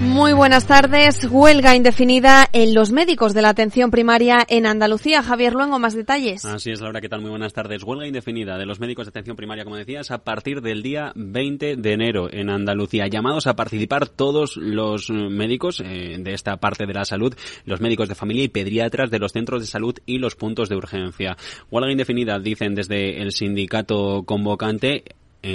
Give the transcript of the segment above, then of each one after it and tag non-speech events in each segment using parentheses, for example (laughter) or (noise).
Muy buenas tardes. Huelga indefinida en los médicos de la atención primaria en Andalucía. Javier Luengo, más detalles. Así es, Laura, ¿qué tal? Muy buenas tardes. Huelga indefinida de los médicos de atención primaria, como decías, a partir del día 20 de enero en Andalucía. Llamados a participar todos los médicos eh, de esta parte de la salud, los médicos de familia y pediatras de los centros de salud y los puntos de urgencia. Huelga indefinida, dicen desde el sindicato convocante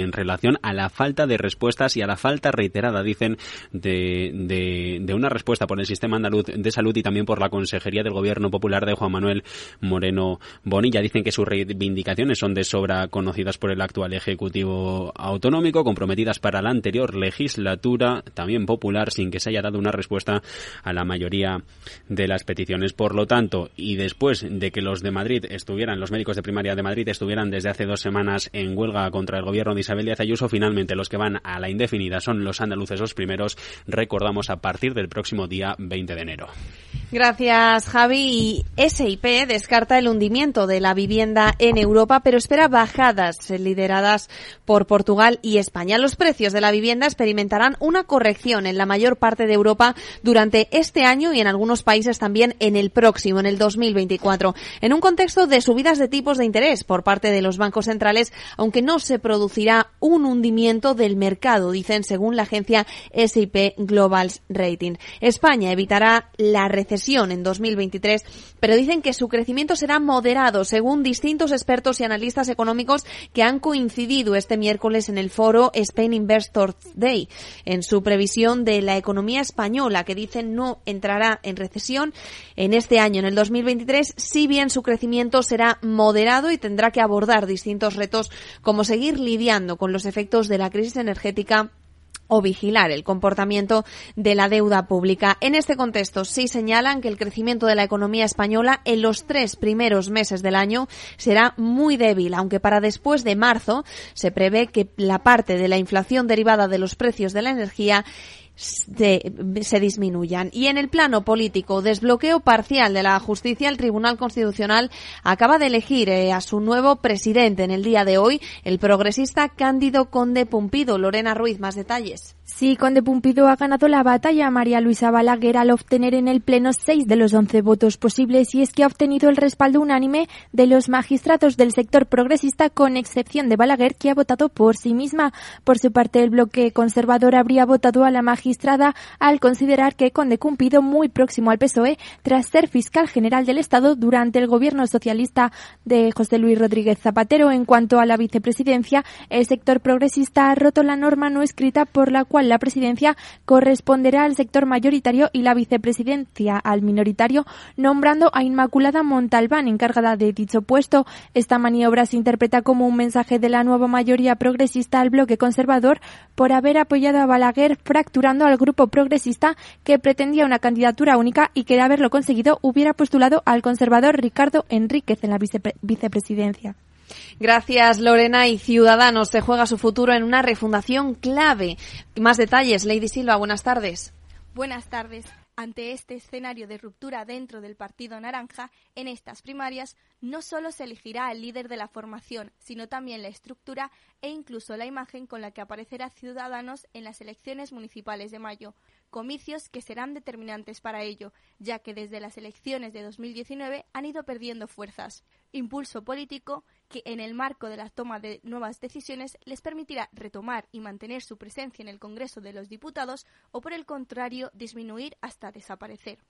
en relación a la falta de respuestas y a la falta reiterada, dicen, de, de, una respuesta por el sistema andaluz de salud y también por la Consejería del Gobierno Popular de Juan Manuel Moreno Bonilla. Dicen que sus reivindicaciones son de sobra conocidas por el actual Ejecutivo Autonómico, comprometidas para la anterior legislatura, también popular, sin que se haya dado una respuesta a la mayoría de las peticiones. Por lo tanto, y después de que los de Madrid estuvieran, los médicos de primaria de Madrid estuvieran desde hace dos semanas en huelga contra el Gobierno Isabel Díaz Ayuso. Finalmente, los que van a la indefinida son los andaluces los primeros, recordamos, a partir del próximo día 20 de enero. Gracias, Javi. SIP descarta el hundimiento de la vivienda en Europa, pero espera bajadas lideradas por Portugal y España. Los precios de la vivienda experimentarán una corrección en la mayor parte de Europa durante este año y en algunos países también en el próximo, en el 2024, en un contexto de subidas de tipos de interés por parte de los bancos centrales, aunque no se producirá un hundimiento del mercado, dicen según la agencia SIP Global Rating. España evitará la recesión en 2023, pero dicen que su crecimiento será moderado, según distintos expertos y analistas económicos que han coincidido este miércoles en el foro Spain Investors Day, en su previsión de la economía española, que dicen no entrará en recesión en este año, en el 2023, si bien su crecimiento será moderado y tendrá que abordar distintos retos como seguir lidiando con los efectos de la crisis energética o vigilar el comportamiento de la deuda pública. En este contexto, sí señalan que el crecimiento de la economía española en los tres primeros meses del año será muy débil, aunque para después de marzo se prevé que la parte de la inflación derivada de los precios de la energía se, se, disminuyan. Y en el plano político, desbloqueo parcial de la justicia, el Tribunal Constitucional acaba de elegir eh, a su nuevo presidente en el día de hoy, el progresista Cándido Conde Pumpido. Lorena Ruiz, más detalles. Sí, Conde Pumpido ha ganado la batalla a María Luisa Balaguer al obtener en el Pleno seis de los once votos posibles y es que ha obtenido el respaldo unánime de los magistrados del sector progresista con excepción de Balaguer que ha votado por sí misma. Por su parte, el bloque conservador habría votado a la magistrada al considerar que Conde Pumpido, muy próximo al PSOE, tras ser fiscal general del Estado durante el gobierno socialista de José Luis Rodríguez Zapatero. En cuanto a la vicepresidencia, el sector progresista ha roto la norma no escrita por la cual la presidencia corresponderá al sector mayoritario y la vicepresidencia al minoritario, nombrando a Inmaculada Montalbán encargada de dicho puesto. Esta maniobra se interpreta como un mensaje de la nueva mayoría progresista al bloque conservador por haber apoyado a Balaguer, fracturando al grupo progresista que pretendía una candidatura única y que de haberlo conseguido hubiera postulado al conservador Ricardo Enríquez en la vicepresidencia. Gracias, Lorena. Y Ciudadanos se juega su futuro en una refundación clave. Más detalles, Lady Silva, buenas tardes. Buenas tardes. Ante este escenario de ruptura dentro del Partido Naranja, en estas primarias no solo se elegirá al líder de la formación, sino también la estructura e incluso la imagen con la que aparecerá Ciudadanos en las elecciones municipales de mayo, comicios que serán determinantes para ello, ya que desde las elecciones de 2019 han ido perdiendo fuerzas. Impulso político que en el marco de la toma de nuevas decisiones les permitirá retomar y mantener su presencia en el Congreso de los Diputados o por el contrario disminuir hasta desaparecer.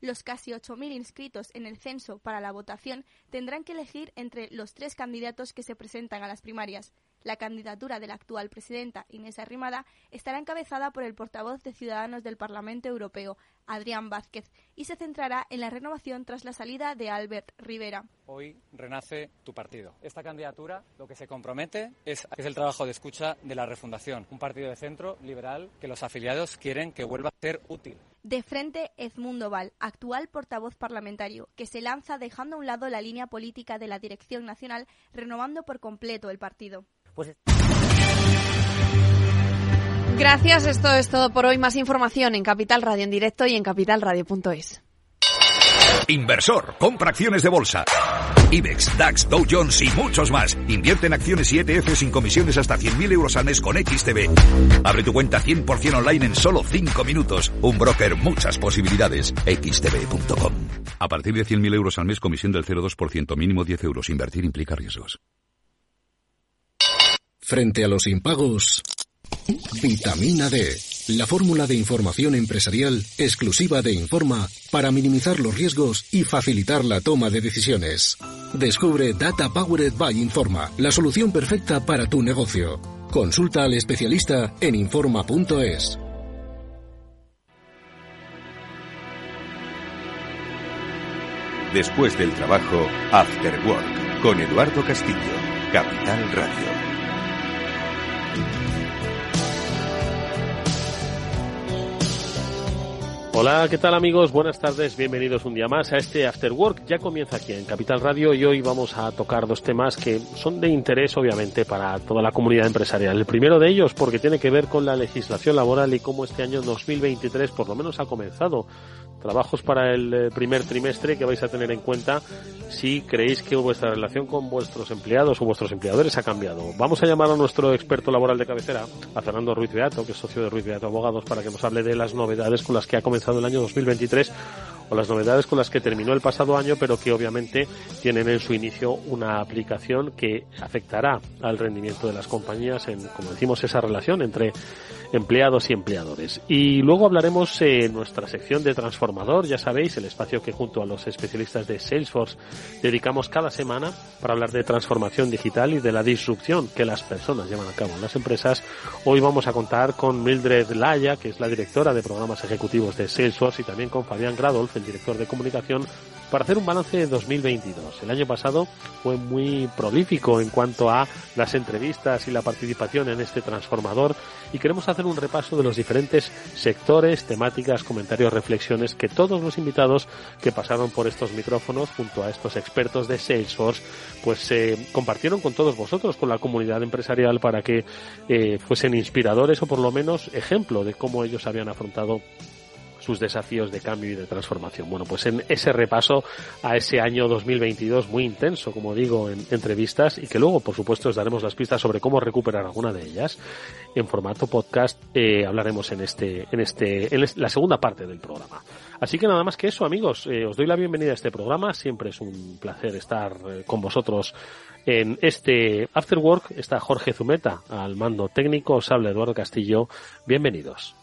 Los casi 8.000 inscritos en el censo para la votación tendrán que elegir entre los tres candidatos que se presentan a las primarias. La candidatura de la actual presidenta Inés Arrimada estará encabezada por el portavoz de Ciudadanos del Parlamento Europeo, Adrián Vázquez, y se centrará en la renovación tras la salida de Albert Rivera. Hoy renace tu partido. Esta candidatura lo que se compromete es, es el trabajo de escucha de la refundación, un partido de centro liberal que los afiliados quieren que vuelva a ser útil. De frente, Edmundo Val, actual portavoz parlamentario, que se lanza dejando a un lado la línea política de la Dirección Nacional, renovando por completo el partido. Pues Gracias, esto es todo por hoy. Más información en Capital Radio en directo y en capitalradio.es. Inversor, compra acciones de bolsa. IBEX, DAX, Dow Jones y muchos más. Invierte en acciones y ETF sin comisiones hasta 100.000 euros al mes con XTB. Abre tu cuenta 100% online en solo 5 minutos. Un broker, muchas posibilidades. XTB.com. A partir de 100.000 euros al mes, comisión del 0,2%, mínimo 10 euros. Invertir implica riesgos. Frente a los impagos, vitamina D, la fórmula de información empresarial exclusiva de Informa para minimizar los riesgos y facilitar la toma de decisiones. Descubre Data Powered by Informa, la solución perfecta para tu negocio. Consulta al especialista en Informa.es. Después del trabajo, After Work, con Eduardo Castillo, Capital Radio. Hola, ¿qué tal amigos? Buenas tardes, bienvenidos un día más a este After Work. Ya comienza aquí en Capital Radio y hoy vamos a tocar dos temas que son de interés obviamente para toda la comunidad empresarial. El primero de ellos porque tiene que ver con la legislación laboral y cómo este año 2023 por lo menos ha comenzado trabajos para el eh, primer trimestre que vais a tener en cuenta si creéis que vuestra relación con vuestros empleados o vuestros empleadores ha cambiado. Vamos a llamar a nuestro experto laboral de cabecera, a Fernando Ruiz Beato, que es socio de Ruiz Beato Abogados, para que nos hable de las novedades con las que ha comenzado el año 2023 o las novedades con las que terminó el pasado año, pero que obviamente tienen en su inicio una aplicación que afectará al rendimiento de las compañías en, como decimos, esa relación entre empleados y empleadores. Y luego hablaremos en nuestra sección de transformador, ya sabéis, el espacio que junto a los especialistas de Salesforce dedicamos cada semana para hablar de transformación digital y de la disrupción que las personas llevan a cabo en las empresas. Hoy vamos a contar con Mildred Laya, que es la directora de programas ejecutivos de Salesforce, y también con Fabián Gradolf, el director de comunicación para hacer un balance de 2022. El año pasado fue muy prolífico en cuanto a las entrevistas y la participación en este transformador y queremos hacer un repaso de los diferentes sectores, temáticas, comentarios, reflexiones que todos los invitados que pasaron por estos micrófonos junto a estos expertos de Salesforce pues eh, compartieron con todos vosotros, con la comunidad empresarial para que eh, fuesen inspiradores o por lo menos ejemplo de cómo ellos habían afrontado sus desafíos de cambio y de transformación. Bueno, pues en ese repaso a ese año 2022 muy intenso, como digo, en entrevistas y que luego, por supuesto, os daremos las pistas sobre cómo recuperar alguna de ellas en formato podcast. Eh, hablaremos en este, en este, en la segunda parte del programa. Así que nada más que eso, amigos. Eh, os doy la bienvenida a este programa. Siempre es un placer estar eh, con vosotros en este After Work. Está Jorge Zumeta al mando técnico. Os habla Eduardo Castillo. Bienvenidos.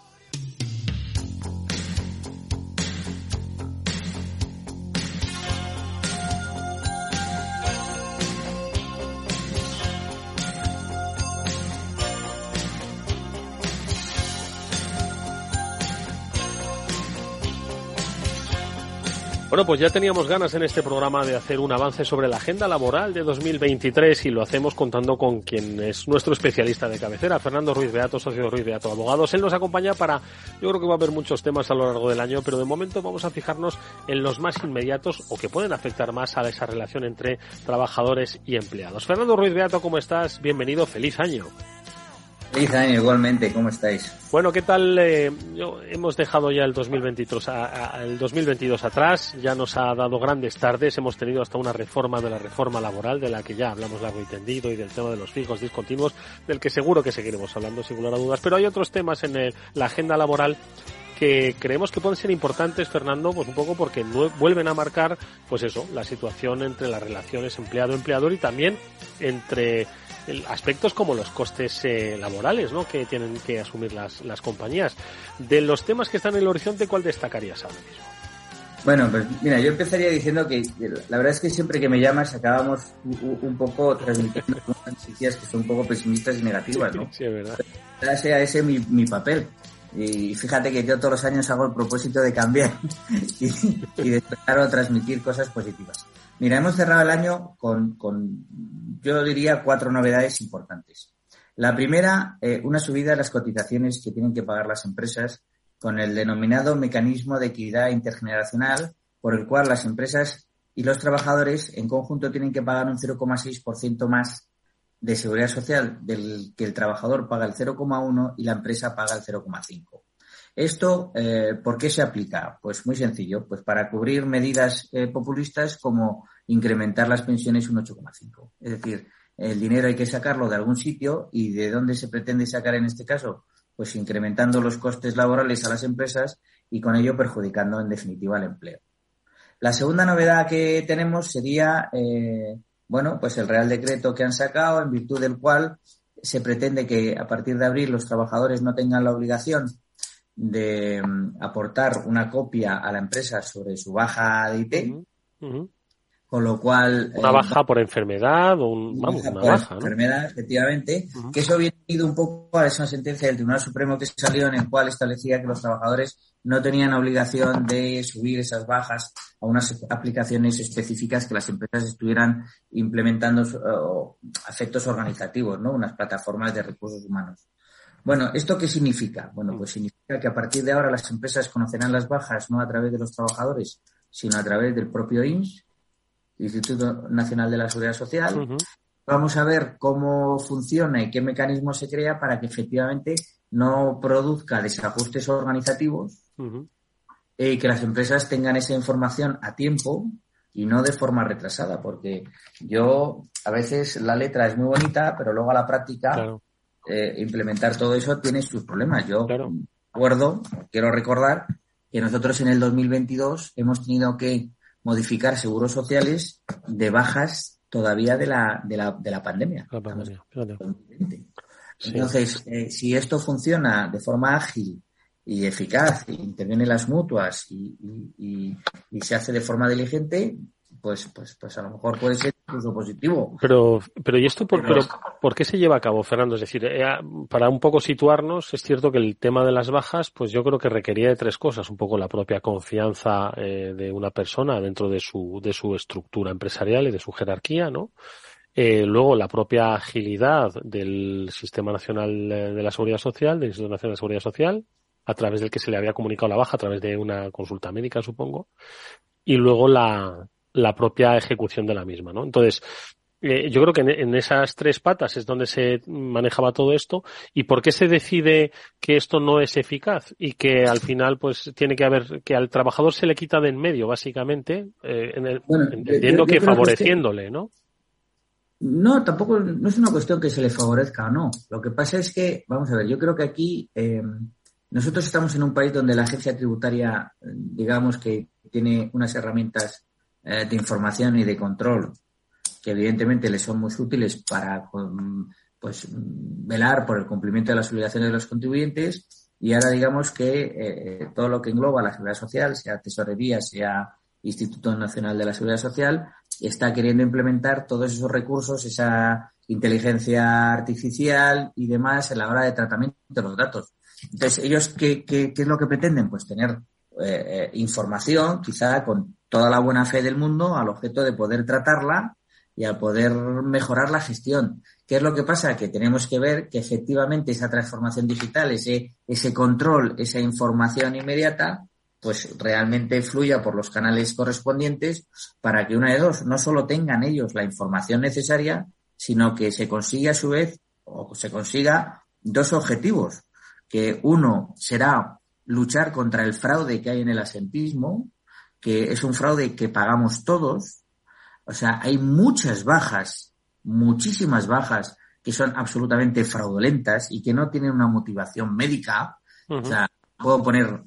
Bueno, pues ya teníamos ganas en este programa de hacer un avance sobre la agenda laboral de 2023 y lo hacemos contando con quien es nuestro especialista de cabecera, Fernando Ruiz Beato, socio de Ruiz Beato Abogados. Él nos acompaña para, yo creo que va a haber muchos temas a lo largo del año, pero de momento vamos a fijarnos en los más inmediatos o que pueden afectar más a esa relación entre trabajadores y empleados. Fernando Ruiz Beato, ¿cómo estás? Bienvenido, feliz año. Feliz año igualmente, ¿cómo estáis? Bueno, ¿qué tal? Eh, hemos dejado ya el 2022, el 2022 atrás, ya nos ha dado grandes tardes, hemos tenido hasta una reforma de la reforma laboral, de la que ya hablamos largo y tendido, y del tema de los fijos discontinuos, del que seguro que seguiremos hablando sin lugar a dudas, pero hay otros temas en la agenda laboral que creemos que pueden ser importantes, Fernando, pues un poco porque vuelven a marcar, pues eso, la situación entre las relaciones empleado-empleador y también entre aspectos como los costes eh, laborales ¿no? que tienen que asumir las, las compañías. De los temas que están en el horizonte, ¿cuál destacarías ahora mismo? Bueno, pues mira, yo empezaría diciendo que la verdad es que siempre que me llamas acabamos un, poco transmitiendo (laughs) noticias que son un poco pesimistas y negativas, ¿no? Sí, es verdad. Sea ese mi, mi papel. Y fíjate que yo todos los años hago el propósito de cambiar (laughs) y, y de claro, transmitir cosas positivas. Mira, hemos cerrado el año con, con yo diría, cuatro novedades importantes. La primera, eh, una subida de las cotizaciones que tienen que pagar las empresas con el denominado mecanismo de equidad intergeneracional, por el cual las empresas y los trabajadores en conjunto tienen que pagar un 0,6% más de seguridad social del que el trabajador paga el 0,1 y la empresa paga el 0,5. Esto, eh, ¿por qué se aplica? Pues muy sencillo, pues para cubrir medidas eh, populistas como incrementar las pensiones un 8,5. Es decir, el dinero hay que sacarlo de algún sitio y de dónde se pretende sacar en este caso, pues incrementando los costes laborales a las empresas y con ello perjudicando en definitiva el empleo. La segunda novedad que tenemos sería, eh, bueno, pues el Real Decreto que han sacado, en virtud del cual se pretende que a partir de abril los trabajadores no tengan la obligación de mm, aportar una copia a la empresa sobre su baja de con lo cual... Una eh, baja por enfermedad o un, vamos, una baja, enfermedad, efectivamente, que eso viene ido un poco a esa sentencia del Tribunal Supremo que salió en el cual establecía que los trabajadores no tenían obligación de subir esas bajas a unas aplicaciones específicas que las empresas estuvieran implementando efectos organizativos, ¿no? Unas plataformas de recursos humanos. Bueno, ¿esto qué significa? Bueno, pues significa que a partir de ahora las empresas conocerán las bajas no a través de los trabajadores, sino a través del propio INS, Instituto Nacional de la Seguridad Social. Vamos a ver cómo funciona y qué mecanismo se crea para que efectivamente no produzca desajustes organizativos y que las empresas tengan esa información a tiempo y no de forma retrasada, porque yo a veces la letra es muy bonita, pero luego a la práctica eh, implementar todo eso tiene sus problemas. Yo recuerdo, quiero recordar que nosotros en el 2022 hemos tenido que modificar seguros sociales de bajas todavía de la, de la, de la pandemia. Entonces, eh, si esto funciona de forma ágil y eficaz, intervienen las mutuas y, y, y, se hace de forma diligente, pues, pues, pues a lo mejor puede ser incluso positivo. Pero, pero ¿y esto por, pero, por qué se lleva a cabo, Fernando? Es decir, eh, para un poco situarnos, es cierto que el tema de las bajas, pues yo creo que requería de tres cosas. Un poco la propia confianza eh, de una persona dentro de su, de su estructura empresarial y de su jerarquía, ¿no? Eh, luego, la propia agilidad del Sistema Nacional de la Seguridad Social, del Instituto Nacional de Seguridad Social, a través del que se le había comunicado la baja, a través de una consulta médica, supongo. Y luego la, la propia ejecución de la misma, ¿no? Entonces, eh, yo creo que en, esas tres patas es donde se manejaba todo esto. ¿Y por qué se decide que esto no es eficaz y que al final, pues, tiene que haber, que al trabajador se le quita de en medio, básicamente, eh, en el, entendiendo que favoreciéndole, ¿no? No, tampoco, no es una cuestión que se le favorezca o no. Lo que pasa es que, vamos a ver, yo creo que aquí eh, nosotros estamos en un país donde la agencia tributaria, digamos que tiene unas herramientas eh, de información y de control que evidentemente le son muy útiles para pues velar por el cumplimiento de las obligaciones de los contribuyentes y ahora digamos que eh, todo lo que engloba la seguridad social, sea tesorería, sea Instituto Nacional de la Seguridad Social, está queriendo implementar todos esos recursos, esa inteligencia artificial y demás en la hora de tratamiento de los datos. Entonces, ellos, ¿qué, qué, qué es lo que pretenden? Pues tener eh, eh, información, quizá con toda la buena fe del mundo, al objeto de poder tratarla y al poder mejorar la gestión. ¿Qué es lo que pasa? Que tenemos que ver que efectivamente esa transformación digital, ese, ese control, esa información inmediata, pues realmente fluya por los canales correspondientes para que una de dos no solo tengan ellos la información necesaria, sino que se consiga a su vez o se consiga dos objetivos, que uno será luchar contra el fraude que hay en el asentismo, que es un fraude que pagamos todos. O sea, hay muchas bajas, muchísimas bajas que son absolutamente fraudulentas y que no tienen una motivación médica. O sea, puedo poner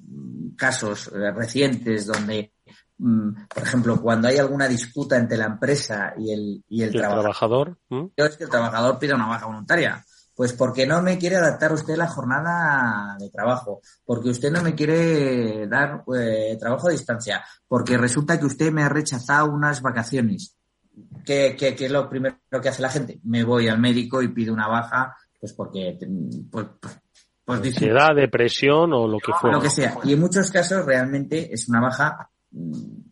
casos eh, recientes donde, mm, por ejemplo, cuando hay alguna disputa entre la empresa y el, y el, trabajador, es que el trabajador pide una baja voluntaria. Pues porque no me quiere adaptar usted la jornada de trabajo, porque usted no me quiere dar eh, trabajo a distancia, porque resulta que usted me ha rechazado unas vacaciones. ¿Qué, qué, qué es lo primero que hace la gente? Me voy al médico y pido una baja, pues porque pues, pues pues ansiedad, depresión o lo que fuera. Lo que sea. Y en muchos casos realmente es una baja, mm,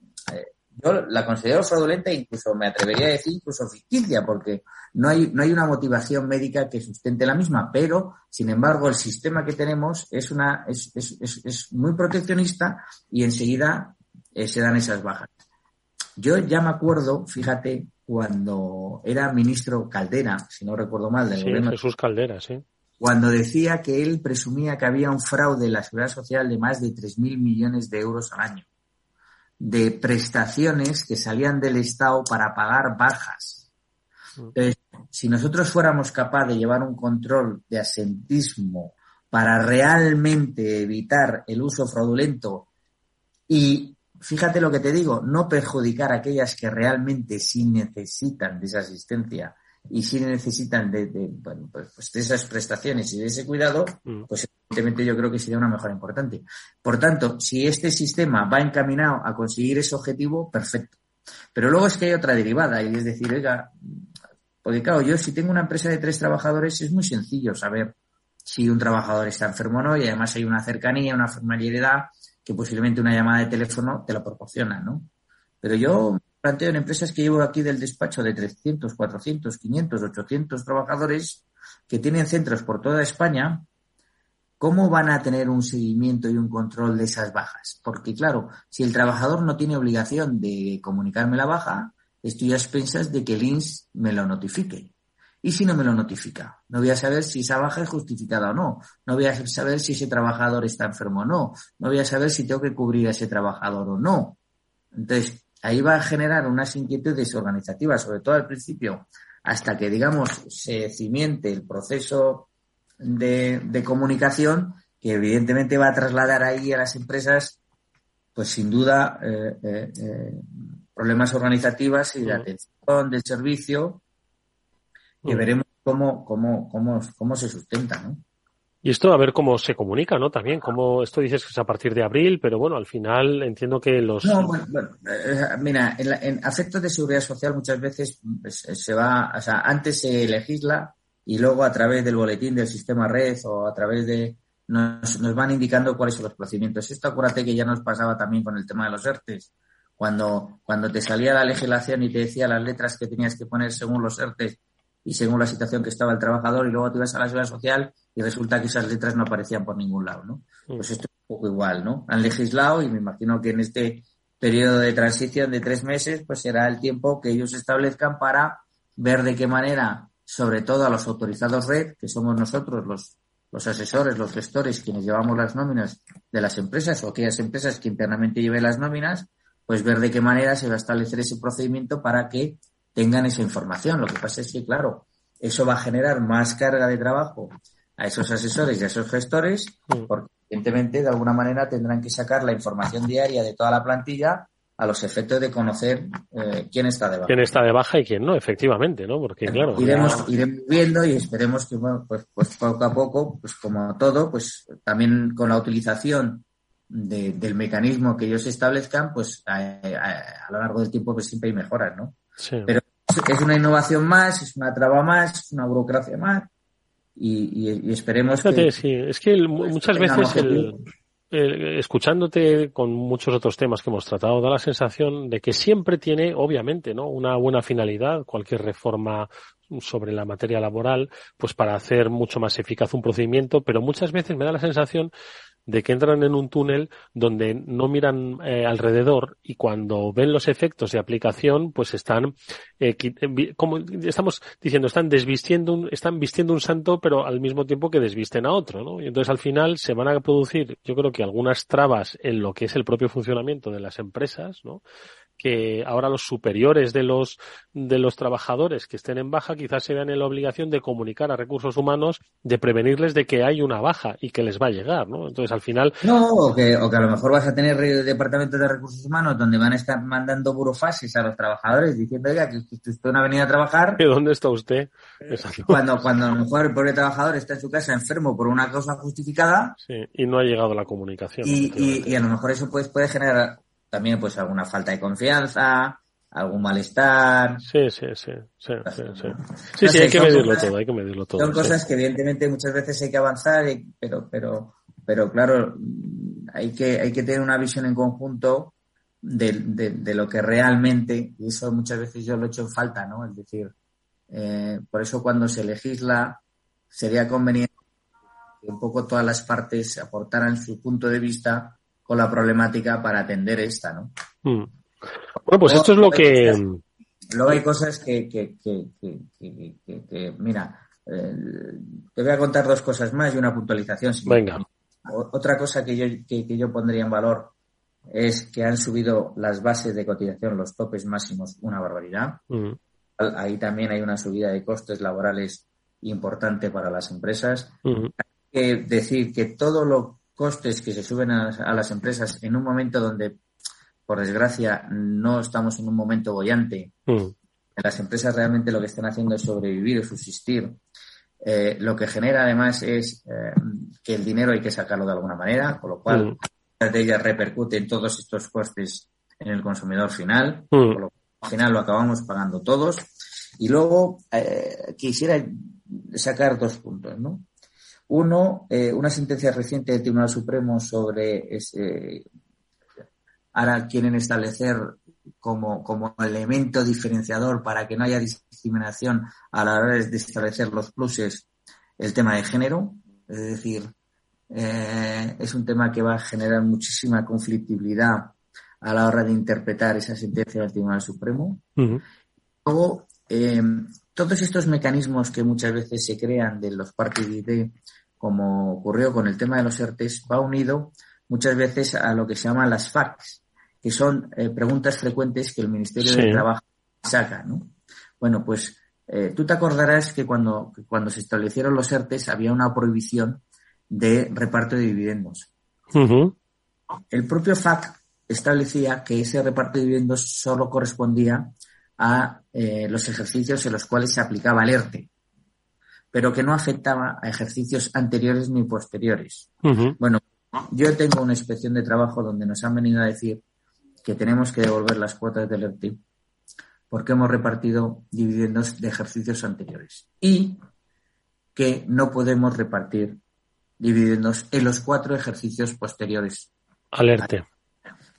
yo la considero fraudulenta e incluso me atrevería a decir incluso ficticia, porque no hay, no hay una motivación médica que sustente la misma, pero sin embargo el sistema que tenemos es una, es, es, es, muy proteccionista y enseguida eh, se dan esas bajas. Yo ya me acuerdo, fíjate, cuando era ministro Caldera, si no recuerdo mal, del sí, Jesús Caldera, sí cuando decía que él presumía que había un fraude en la seguridad social de más de 3.000 millones de euros al año, de prestaciones que salían del Estado para pagar bajas. Entonces, si nosotros fuéramos capaces de llevar un control de asentismo para realmente evitar el uso fraudulento y fíjate lo que te digo, no perjudicar a aquellas que realmente sí necesitan de esa asistencia y sí necesitan de, bueno, pues, pues, de esas prestaciones y de ese cuidado, mm. pues evidentemente yo creo que sería una mejora importante. Por tanto, si este sistema va encaminado a conseguir ese objetivo, perfecto. Pero luego es que hay otra derivada, y es decir, oiga, porque claro, yo si tengo una empresa de tres trabajadores es muy sencillo saber si un trabajador está enfermo o no, y además hay una cercanía, una familiaridad que posiblemente una llamada de teléfono te lo proporciona, ¿no? Pero yo planteo en empresas que llevo aquí del despacho de 300, 400, 500, 800 trabajadores que tienen centros por toda España, ¿cómo van a tener un seguimiento y un control de esas bajas? Porque claro, si el trabajador no tiene obligación de comunicarme la baja, estoy a expensas de que el INS me lo notifique. ¿Y si no me lo notifica? No voy a saber si esa baja es justificada o no. No voy a saber si ese trabajador está enfermo o no. No voy a saber si tengo que cubrir a ese trabajador o no. Entonces, ahí va a generar unas inquietudes organizativas, sobre todo al principio, hasta que, digamos, se cimiente el proceso de, comunicación, que evidentemente va a trasladar ahí a las empresas, pues sin duda, eh, eh, eh, problemas organizativos y de atención del servicio, que veremos cómo, cómo, cómo, cómo se sustenta, ¿no? Y esto a ver cómo se comunica, ¿no? También, como esto dices que es a partir de abril, pero bueno, al final entiendo que los... No, bueno, eh, mira, en, en, afectos de seguridad social muchas veces pues, se va, o sea, antes se legisla y luego a través del boletín del sistema red o a través de... Nos, nos van indicando cuáles son los procedimientos. Esto acuérdate que ya nos pasaba también con el tema de los ERTES. Cuando, cuando te salía la legislación y te decía las letras que tenías que poner según los ERTES y según la situación que estaba el trabajador y luego te ibas a la seguridad social y resulta que esas letras no aparecían por ningún lado, ¿no? Mm. Pues esto es un poco igual, ¿no? Han legislado y me imagino que en este periodo de transición de tres meses, pues será el tiempo que ellos establezcan para ver de qué manera, sobre todo a los autorizados red, que somos nosotros los, los asesores, los gestores, quienes llevamos las nóminas de las empresas o aquellas empresas que internamente lleven las nóminas, pues ver de qué manera se va a establecer ese procedimiento para que tengan esa información. Lo que pasa es que, claro, eso va a generar más carga de trabajo a esos asesores y a esos gestores, porque evidentemente de alguna manera tendrán que sacar la información diaria de toda la plantilla a los efectos de conocer eh, quién está de baja. Quién está de baja y quién no, efectivamente, ¿no? Porque claro. Iremos, iremos viendo y esperemos que, bueno, pues, pues poco a poco, pues como todo, pues también con la utilización del mecanismo que ellos establezcan, pues a, a, lo largo del tiempo pues siempre hay mejoras, ¿no? Pero es una innovación más, es una traba más, es una burocracia más y, esperemos que... Sí, es que muchas veces escuchándote con muchos otros temas que hemos tratado, da la sensación de que siempre tiene, obviamente, ¿no? una buena finalidad, cualquier reforma sobre la materia laboral, pues para hacer mucho más eficaz un procedimiento, pero muchas veces me da la sensación de que entran en un túnel donde no miran eh, alrededor y cuando ven los efectos de aplicación, pues están, eh, eh, como estamos diciendo, están desvistiendo un, están vistiendo un santo, pero al mismo tiempo que desvisten a otro, ¿no? Y entonces al final se van a producir, yo creo que algunas trabas en lo que es el propio funcionamiento de las empresas, ¿no? Que ahora los superiores de los de los trabajadores que estén en baja quizás se vean en la obligación de comunicar a recursos humanos de prevenirles de que hay una baja y que les va a llegar, ¿no? Entonces al final no o que, o que a lo mejor vas a tener departamentos de recursos humanos donde van a estar mandando burofases a los trabajadores diciendo oiga que usted no ha venido a trabajar. ¿Dónde está usted? Cuando cuando a lo mejor el pobre trabajador está en su casa enfermo por una causa justificada. Sí, y no ha llegado la comunicación. Y, y, y a lo mejor eso pues puede generar también pues alguna falta de confianza, algún malestar. Sí, sí, sí, sí, sí, sí. hay que medirlo todo, hay que medirlo todo. Son cosas que evidentemente muchas veces hay que avanzar, pero, pero, pero claro, hay que, hay que tener una visión en conjunto de, de, lo que realmente, y eso muchas veces yo lo he hecho en falta, ¿no? Es decir, eh, por eso cuando se legisla sería conveniente que un poco todas las partes aportaran su punto de vista con la problemática para atender esta, ¿no? Hmm. Bueno, pues esto es lo que... Luego hay cosas que, que, que, que, mira, te voy a contar dos cosas más y una puntualización. Venga. Otra cosa que yo, que, yo pondría en valor es que han subido las bases de cotización, los topes máximos, una barbaridad. Ahí también hay una subida de costes laborales importante para las empresas. Hay que decir que todos los costes que se suben a, las empresas en un momento donde, por desgracia, no estamos en un momento bollante, las empresas realmente lo que están haciendo es sobrevivir o subsistir. Eh, lo que genera además es eh, que el dinero hay que sacarlo de alguna manera, con lo cual de ellas repercuten todos estos costes en el consumidor final, lo al final lo acabamos pagando todos. Y luego eh, quisiera sacar dos puntos, ¿no? Uno, una sentencia reciente del Tribunal Supremo sobre ese, ahora quieren establecer como, como elemento diferenciador para que no haya discriminación a la hora de establecer los pluses el tema de género. Es decir, eh, es un tema que va a generar muchísima conflictibilidad a la hora de interpretar esa sentencia del Tribunal Supremo. Luego, eh, todos estos mecanismos que muchas veces se crean de los parques como ocurrió con el tema de los ERTES, va unido muchas veces a lo que se llaman las FACs, que son eh, preguntas frecuentes que el Ministerio de Trabajo saca, ¿no? Bueno, pues eh, tú te acordarás que cuando, cuando se establecieron los ERTES había una prohibición de reparto de dividendos. El propio FAC establecía que ese reparto de dividendos solo correspondía a eh, los ejercicios en los cuales se aplicaba el ERTE, pero que no afectaba a ejercicios anteriores ni posteriores. Bueno, yo tengo una inspección de trabajo donde nos han venido a decir que tenemos que devolver las cuotas del ERTE porque hemos repartido dividendos de ejercicios anteriores y que no podemos repartir dividendos en los cuatro ejercicios posteriores. Alerte.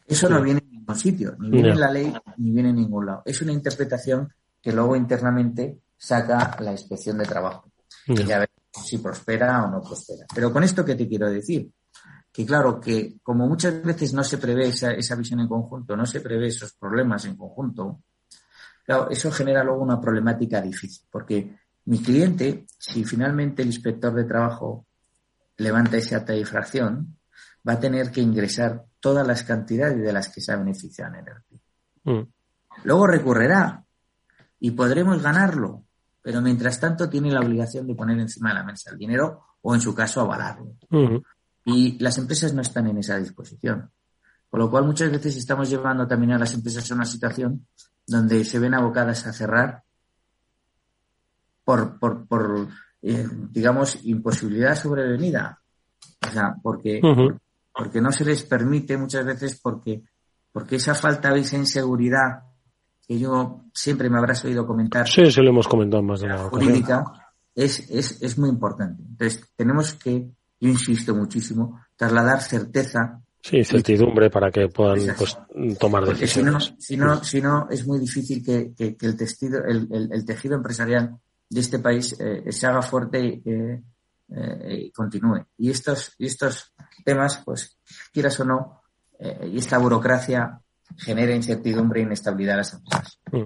Eso no viene en ningún sitio, ni viene en la ley, ni viene en ningún lado. Es una interpretación que luego internamente saca la inspección de trabajo. Y a ver si prospera o no prospera. Pero con esto, ¿qué te quiero decir? que claro, que como muchas veces no se prevé esa, esa visión en conjunto, no se prevé esos problemas en conjunto, claro, eso genera luego una problemática difícil, porque mi cliente, si finalmente el inspector de trabajo levanta esa acta de infracción, va a tener que ingresar todas las cantidades de las que se ha beneficiado en el mm. Luego recurrirá y podremos ganarlo, pero mientras tanto tiene la obligación de poner encima de la mesa el dinero o en su caso avalarlo. Y las empresas no están en esa disposición. Con lo cual muchas veces estamos llevando también a las empresas a una situación donde se ven abocadas a cerrar por, por, por eh, digamos, imposibilidad sobrevenida. O sea, porque, porque no se les permite muchas veces porque, porque esa falta de esa inseguridad que yo siempre me habrás oído comentar. Sí, sí lo hemos comentado más de la jurídica, es, es, es muy importante. Entonces, tenemos que yo insisto muchísimo, trasladar certeza. Sí, certidumbre para que puedan pues, tomar decisiones. Si no, si no, es muy difícil que, el, tejido, el, tejido empresarial de este país eh, se haga fuerte y eh, continúe. Y estos, y estos temas, pues, quieras o no, eh, y esta burocracia genera incertidumbre e inestabilidad a las empresas. Mm.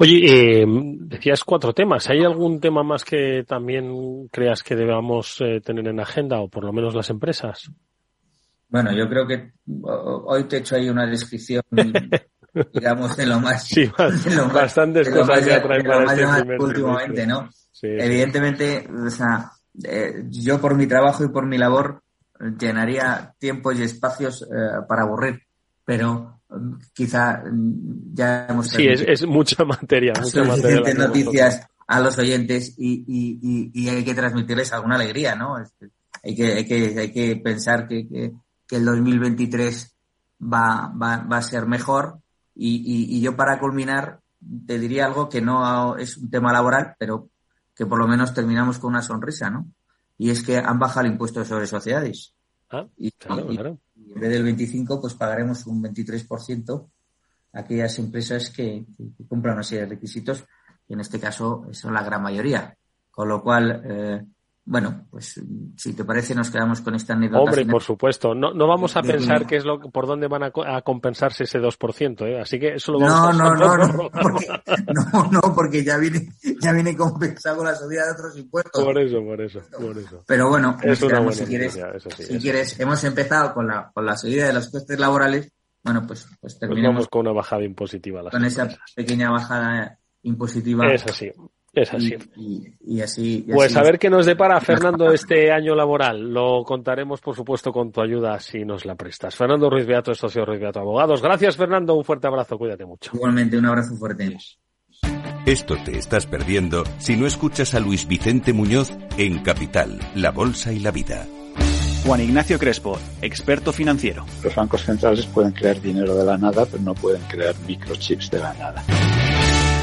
Oye, eh, decías cuatro temas. ¿Hay algún tema más que también creas que debamos eh, tener en agenda o por lo menos las empresas? Bueno, yo creo que hoy te he hecho ahí una descripción, (laughs) digamos, de lo más. Sí, bastantes cosas que traen para este últimamente, ¿no? Evidentemente, o sea, eh, yo por mi trabajo y por mi labor llenaría tiempos y espacios eh, para aburrir, pero quizá mm, ya hemos Sí, es, mucha (laughs) materia, mucha materia. noticias a los oyentes y, y, y, hay que transmitirles alguna alegría, ¿no? Hay que, hay que, hay que pensar que, que, que el 2023 va, va, va a ser mejor y, y, yo para culminar te diría algo que no es un tema laboral, pero que por lo menos terminamos con una sonrisa, ¿no? Y es que han bajado el impuesto sobre sociedades. Ah, claro, claro en vez del 25, pues pagaremos un 23% a aquellas empresas que, cumplan una serie de requisitos, y en este caso son la gran mayoría. Con lo cual, eh, bueno, pues si te parece nos quedamos con esta anécdota. Hombre, por supuesto. No, no vamos a pensar qué es lo por dónde van a, compensarse ese 2%, ¿eh? Así que eso lo vamos no, a no, no, no, (laughs) porque, no, no, porque ya viene, ya viene compensado la subida de otros impuestos. Por eso, por eso, por eso. Pero bueno, Es una buena si quieres, noticia, eso sí, si eso quieres, hemos empezado con la, con la subida de los costes laborales, bueno, pues, pues Pues terminemos vamos con una bajada impositiva a las con esa pequeña bajada impositiva. Es así, es así. Y, y así. y Pues así- a ver qué nos depara Fernando este año laboral. Lo contaremos, por supuesto, con tu ayuda si nos la prestas. Fernando Ruiz Beato, es socio Ruiz Beato Abogados. Gracias, Fernando. Un fuerte abrazo. Cuídate mucho. Igualmente, un abrazo fuerte. Esto te estás perdiendo si no escuchas a Luis Vicente Muñoz en Capital, La Bolsa y la Vida. Juan Ignacio Crespo, experto financiero. Los bancos centrales pueden crear dinero de la nada, pero no pueden crear microchips de la nada.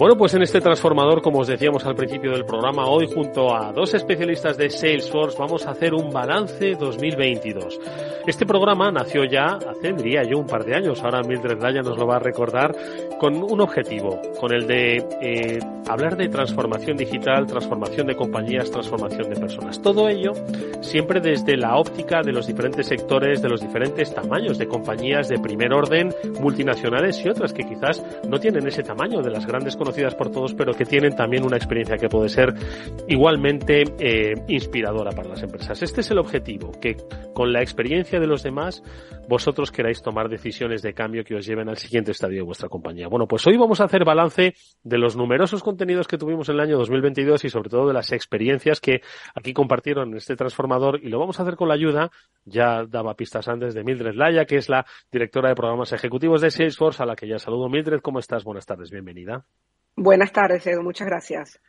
Bueno, pues en este transformador, como os decíamos al principio del programa, hoy junto a dos especialistas de Salesforce vamos a hacer un balance 2022. Este programa nació ya hace, diría yo, un par de años, ahora Mildred Daya nos lo va a recordar, con un objetivo, con el de eh, hablar de transformación digital, transformación de compañías, transformación de personas. Todo ello siempre desde la óptica de los diferentes sectores, de los diferentes tamaños de compañías de primer orden, multinacionales y otras que quizás no tienen ese tamaño de las grandes conocidas por todos, pero que tienen también una experiencia que puede ser igualmente eh, inspiradora para las empresas. Este es el objetivo, que con la experiencia de los demás vosotros queráis tomar decisiones de cambio que os lleven al siguiente estadio de vuestra compañía. Bueno, pues hoy vamos a hacer balance de los numerosos contenidos que tuvimos en el año 2022 y sobre todo de las experiencias que aquí compartieron en este transformador y lo vamos a hacer con la ayuda, ya daba pistas antes, de Mildred Laya, que es la directora de programas ejecutivos de Salesforce, a la que ya saludo. Mildred, ¿cómo estás? Buenas tardes, bienvenida. Buenas tardes, Edu. Muchas gracias.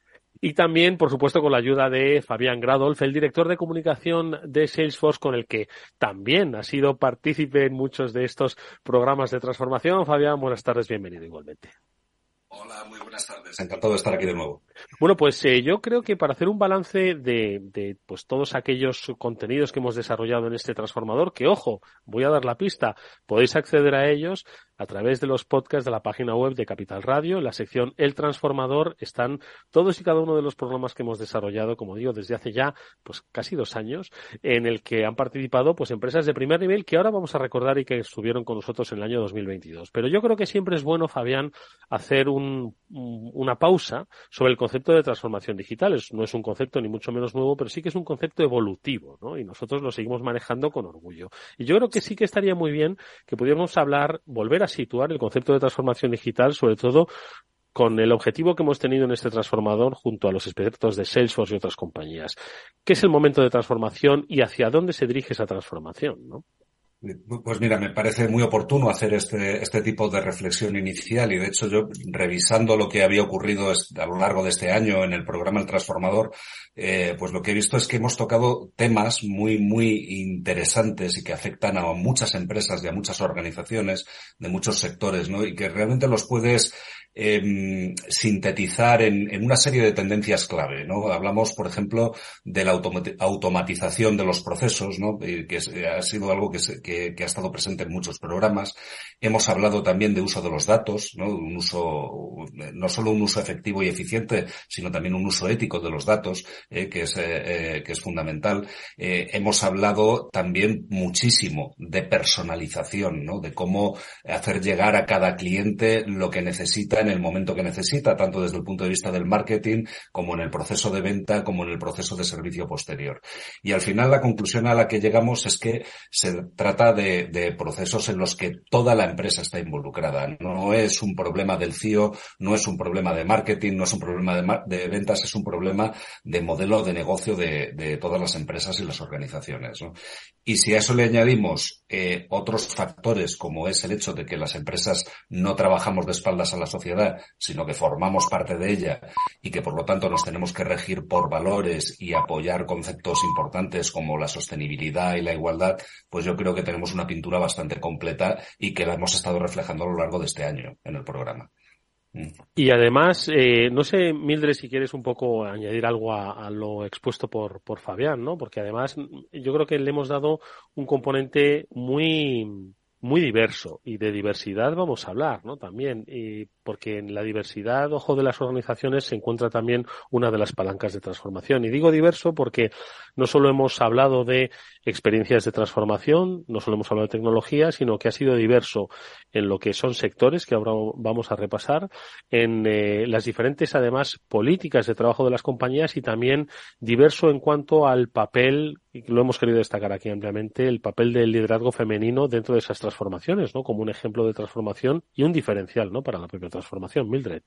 Y también, por supuesto, con la ayuda de Fabián Gradolf, el director de comunicación de Salesforce, con el que también ha sido partícipe en muchos de estos programas de transformación. Fabián, buenas tardes, bienvenido igualmente. Hola, muy buenas tardes. Encantado de estar aquí de nuevo. Bueno, pues eh, yo creo que para hacer un balance de, de pues todos aquellos contenidos que hemos desarrollado en este transformador, que ojo, voy a dar la pista, podéis acceder a ellos a través de los podcasts de la página web de Capital Radio. En la sección El Transformador están todos y cada uno de los programas que hemos desarrollado, como digo, desde hace ya pues casi dos años, en el que han participado pues empresas de primer nivel que ahora vamos a recordar y que estuvieron con nosotros en el año 2022. Pero yo creo que siempre es bueno, Fabián, hacer un, una pausa sobre el concepto de transformación digital. Es, no es un concepto ni mucho menos nuevo, pero sí que es un concepto evolutivo, ¿no? Y nosotros lo seguimos manejando con orgullo. Y yo creo que sí que estaría muy bien que pudiéramos hablar, volver a situar el concepto de transformación digital, sobre todo con el objetivo que hemos tenido en este transformador junto a los expertos de Salesforce y otras compañías. ¿Qué es el momento de transformación y hacia dónde se dirige esa transformación? ¿no? Pues mira, me parece muy oportuno hacer este, este tipo de reflexión inicial y de hecho yo revisando lo que había ocurrido a lo largo de este año en el programa El Transformador, eh, pues lo que he visto es que hemos tocado temas muy, muy interesantes y que afectan a muchas empresas y a muchas organizaciones de muchos sectores, ¿no? Y que realmente los puedes eh, sintetizar en, una serie de tendencias clave, ¿no? Hablamos, por ejemplo, de la automatización de los procesos, ¿no? Eh, que es, ha sido algo que, que, ha estado presente en muchos programas. Hemos hablado también de uso de los datos, ¿no? Un uso, no solo un uso efectivo y eficiente, sino también un uso ético de los datos, eh, que es, eh, que es fundamental. hemos hablado también muchísimo de personalización, ¿no? De cómo hacer llegar a cada cliente lo que necesita en el momento que necesita, tanto desde el punto de vista del marketing como en el proceso de venta, como en el proceso de servicio posterior. Y al final la conclusión a la que llegamos es que se trata de, de procesos en los que toda la empresa está involucrada. No es un problema del CIO, no es un problema de marketing, no es un problema de, de ventas, es un problema de modelo de negocio de, de todas las empresas y las organizaciones. ¿no? Y si a eso le añadimos eh, otros factores, como es el hecho de que las empresas no trabajamos de espaldas a la sino que formamos parte de ella y que por lo tanto nos tenemos que regir por valores y apoyar conceptos importantes como la sostenibilidad y la igualdad, pues yo creo que tenemos una pintura bastante completa y que la hemos estado reflejando a lo largo de este año en el programa. Y además, eh, no sé, Mildred, si quieres un poco añadir algo a, lo expuesto por, por Fabián, ¿no? Porque además yo creo que le hemos dado un componente muy, muy diverso y de diversidad vamos a hablar, ¿no? También, porque en la diversidad, ojo, de las organizaciones se encuentra también una de las palancas de transformación. Y digo diverso porque no solo hemos hablado de experiencias de transformación, no solo hemos hablado de tecnología, sino que ha sido diverso en lo que son sectores que ahora vamos a repasar, en eh, las diferentes, además, políticas de trabajo de las compañías y también diverso en cuanto al papel, lo hemos querido destacar aquí ampliamente, el papel del liderazgo femenino dentro de esas transformaciones, ¿no? Como un ejemplo de transformación y un diferencial, ¿no? Para la propia transformación, Mildred.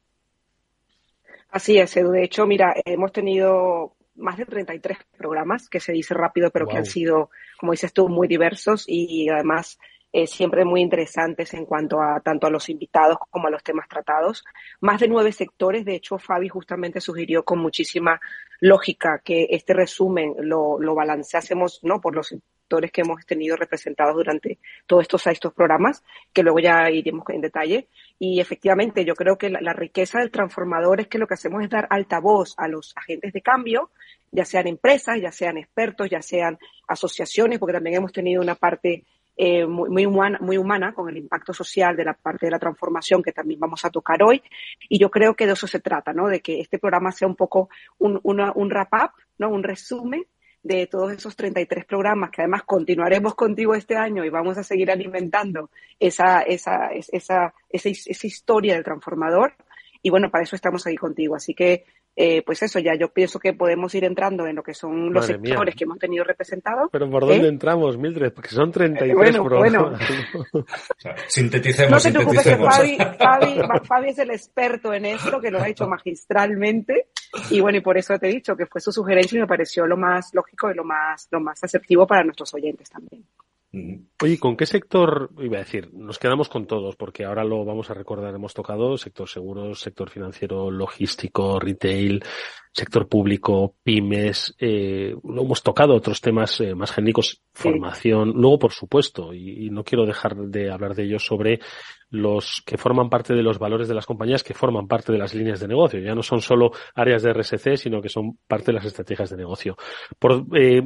Así es, Edu. De hecho, mira, hemos tenido más de 33 programas, que se dice rápido, pero wow. que han sido, como dices tú, muy diversos y además eh, siempre muy interesantes en cuanto a tanto a los invitados como a los temas tratados. Más de nueve sectores, de hecho, Fabi justamente sugirió con muchísima lógica que este resumen lo, lo balanceásemos ¿no? por los sectores que hemos tenido representados durante todos estos, estos programas, que luego ya iremos en detalle. Y efectivamente, yo creo que la, la riqueza del transformador es que lo que hacemos es dar altavoz a los agentes de cambio, ya sean empresas, ya sean expertos, ya sean asociaciones, porque también hemos tenido una parte eh, muy, muy, humana, muy humana con el impacto social de la parte de la transformación que también vamos a tocar hoy. Y yo creo que de eso se trata, ¿no? De que este programa sea un poco un, una, un wrap-up, ¿no? Un resumen de todos esos 33 programas que además continuaremos contigo este año y vamos a seguir alimentando esa, esa, esa, esa, esa historia del transformador. Y bueno, para eso estamos aquí contigo. Así que eh, pues eso, ya yo pienso que podemos ir entrando en lo que son los Madre sectores mía. que hemos tenido representados. Pero ¿por dónde ¿Eh? entramos, Mildred? Porque son 33 eh, bueno, programas. Bueno. (laughs) o sea, sinteticemos, no te preocupes que Fabi, Fabi, Fabi, es el experto en esto, que lo ha hecho magistralmente. Y bueno, y por eso te he dicho que fue su sugerencia y me pareció lo más lógico y lo más, lo más asertivo para nuestros oyentes también. Oye, ¿con qué sector, iba a decir, nos quedamos con todos, porque ahora lo vamos a recordar, hemos tocado sector seguros, sector financiero, logístico, retail, sector público, pymes, eh, lo hemos tocado otros temas eh, más genéricos, formación, sí. luego por supuesto, y, y, no quiero dejar de hablar de ellos sobre los que forman parte de los valores de las compañías, que forman parte de las líneas de negocio. Ya no son solo áreas de RSC, sino que son parte de las estrategias de negocio. Por, eh,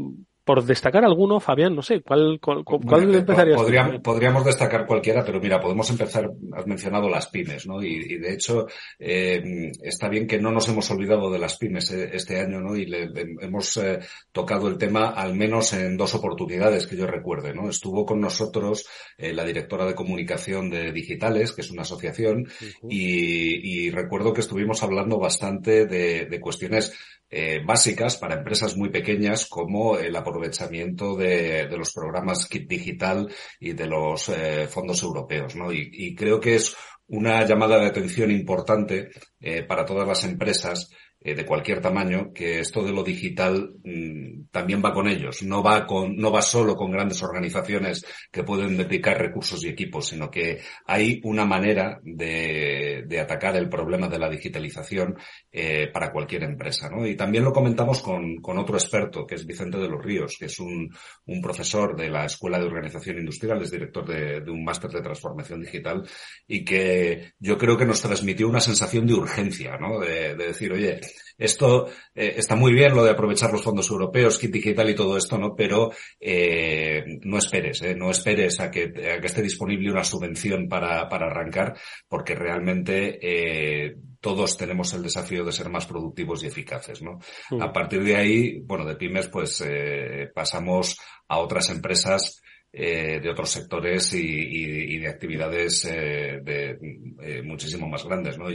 por destacar alguno, Fabián, no sé, ¿cuál, cuál, cuál bueno, empezarías? Podríamos, podríamos, destacar cualquiera, pero mira, podemos empezar, has mencionado las pymes, ¿no? Y, y de hecho, eh, está bien que no nos hemos olvidado de las pymes este año, ¿no? Y le, hemos eh, tocado el tema al menos en dos oportunidades que yo recuerde, ¿no? Estuvo con nosotros eh, la directora de comunicación de Digitales, que es una asociación, uh -huh. y, y, recuerdo que estuvimos hablando bastante de, de cuestiones eh, básicas para empresas muy pequeñas como el aprovechamiento de, los programas Kit Digital y de los eh, fondos europeos, ¿no? Y, y, creo que es una llamada de atención importante eh, para todas las empresas eh, de cualquier tamaño, que esto de lo digital mmm, también va con ellos. No va con, no va solo con grandes organizaciones que pueden dedicar recursos y equipos, sino que hay una manera de, de atacar el problema de la digitalización eh, para cualquier empresa, ¿no? Y también lo comentamos con, con otro experto, que es Vicente de los Ríos, que es un, un profesor de la Escuela de Organización Industrial, es director de, de un máster de transformación digital, y que yo creo que nos transmitió una sensación de urgencia, ¿no? De decir, oye, esto eh, está muy bien lo de aprovechar los fondos europeos, kit digital y todo esto, ¿no? Pero eh, no esperes, ¿eh? no esperes a que, a que esté disponible una subvención para, para arrancar, porque realmente eh, todos tenemos el desafío de ser más productivos y eficaces, ¿no? Mm. A partir de ahí, bueno, de pymes, pues eh, pasamos a otras empresas eh, de otros sectores y, de actividades eh, de, eh, muchísimo más grandes. ¿no?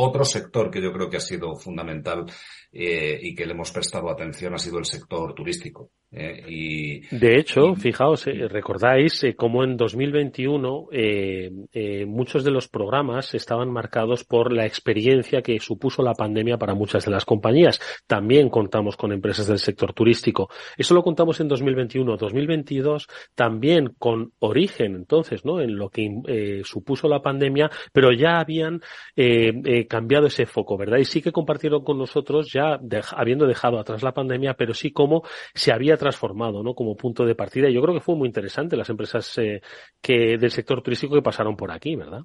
Otro sector que yo creo que ha sido fundamental y que le hemos prestado atención ha sido el sector turístico. Eh, y, de hecho, fijaos, eh, recordáis eh, cómo en 2021 muchos de los programas estaban marcados por la experiencia que supuso la pandemia para muchas de las compañías. También contamos con empresas del sector turístico. Eso lo contamos en 2021. 2022 también con origen, entonces, ¿no? En lo que supuso la pandemia, pero ya habían cambiado ese foco, ¿verdad? Y sí que compartieron con nosotros, ya habiendo dejado atrás la pandemia, pero sí cómo se había transformado, ¿no? Como punto de partida. Y yo creo que fue muy interesante las empresas eh, que del sector turístico que pasaron por aquí, ¿verdad?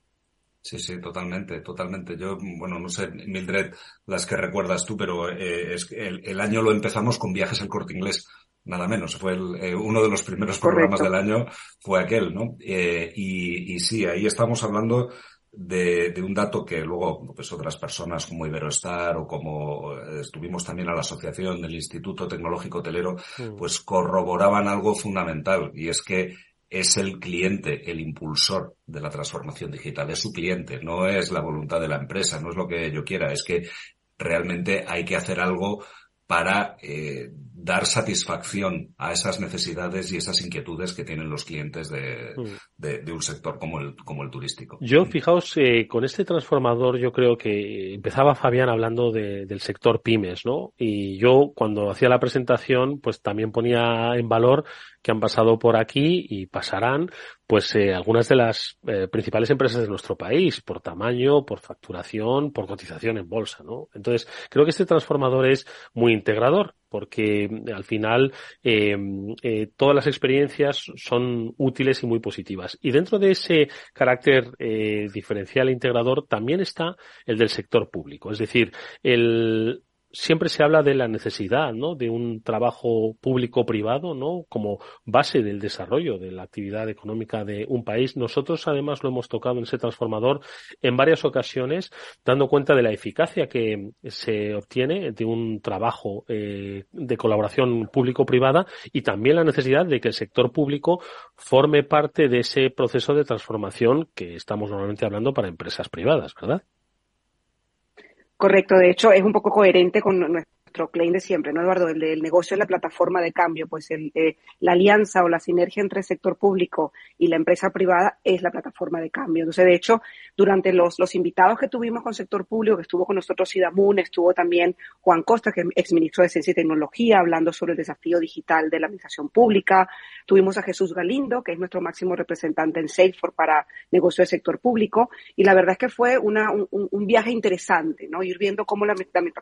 Sí, sí, totalmente, totalmente. Yo, bueno, no sé, Mildred, las que recuerdas tú, pero eh, es que el, año lo empezamos con viajes al corte inglés, nada menos. Fue eh, uno de los primeros programas del año, fue aquel, ¿no? y, y sí, ahí estamos hablando de, de, un dato que luego pues otras personas como Iberostar o como eh, estuvimos también a la asociación del Instituto Tecnológico Hotelero, mm. pues corroboraban algo fundamental y es que es el cliente, el impulsor de la transformación digital, es su cliente, no es la voluntad de la empresa, no es lo que yo quiera, es que realmente hay que hacer algo para eh, dar satisfacción a esas necesidades y esas inquietudes que tienen los clientes de, mm. un sector como el, como el turístico. Yo, fijaos, eh, con este transformador yo creo que empezaba Fabián hablando del sector pymes, ¿no? Y yo cuando hacía la presentación, pues también ponía en valor que han pasado por aquí y pasarán pues eh, algunas de las eh, principales empresas de nuestro país por tamaño, por facturación, por cotización en bolsa, ¿no? Entonces creo que este transformador es muy integrador porque mm, al final eh, todas las experiencias son útiles y muy positivas. Y dentro de ese carácter diferencial e integrador también está el del sector público, es decir, el siempre se habla de la necesidad, ¿no? De un trabajo público-privado, ¿no? Como base del desarrollo de la actividad económica de un país. Nosotros, además, lo hemos tocado en ese transformador en varias ocasiones, dando cuenta de la eficacia que se obtiene de un trabajo eh, de colaboración público-privada y también la necesidad de que el sector público forme parte de ese proceso de transformación que estamos normalmente hablando para empresas privadas, ¿verdad? Correcto, de hecho es un poco coherente con nuestro claim de siempre, ¿no, Eduardo? El del negocio es la plataforma de cambio, pues el, eh, la alianza o la sinergia entre el sector público y la empresa privada es la plataforma de cambio. Entonces, de hecho, durante los, los invitados que tuvimos con sector público, que estuvo con nosotros Sidamun, estuvo también Juan Costa, que es exministro de Ciencia y Tecnología, hablando sobre el desafío digital de la administración pública. Tuvimos a Jesús Galindo, que es nuestro máximo representante en Salesforce para negocio del sector público. Y la verdad es que fue una, un, un viaje interesante, ¿no? Ir viendo cómo la,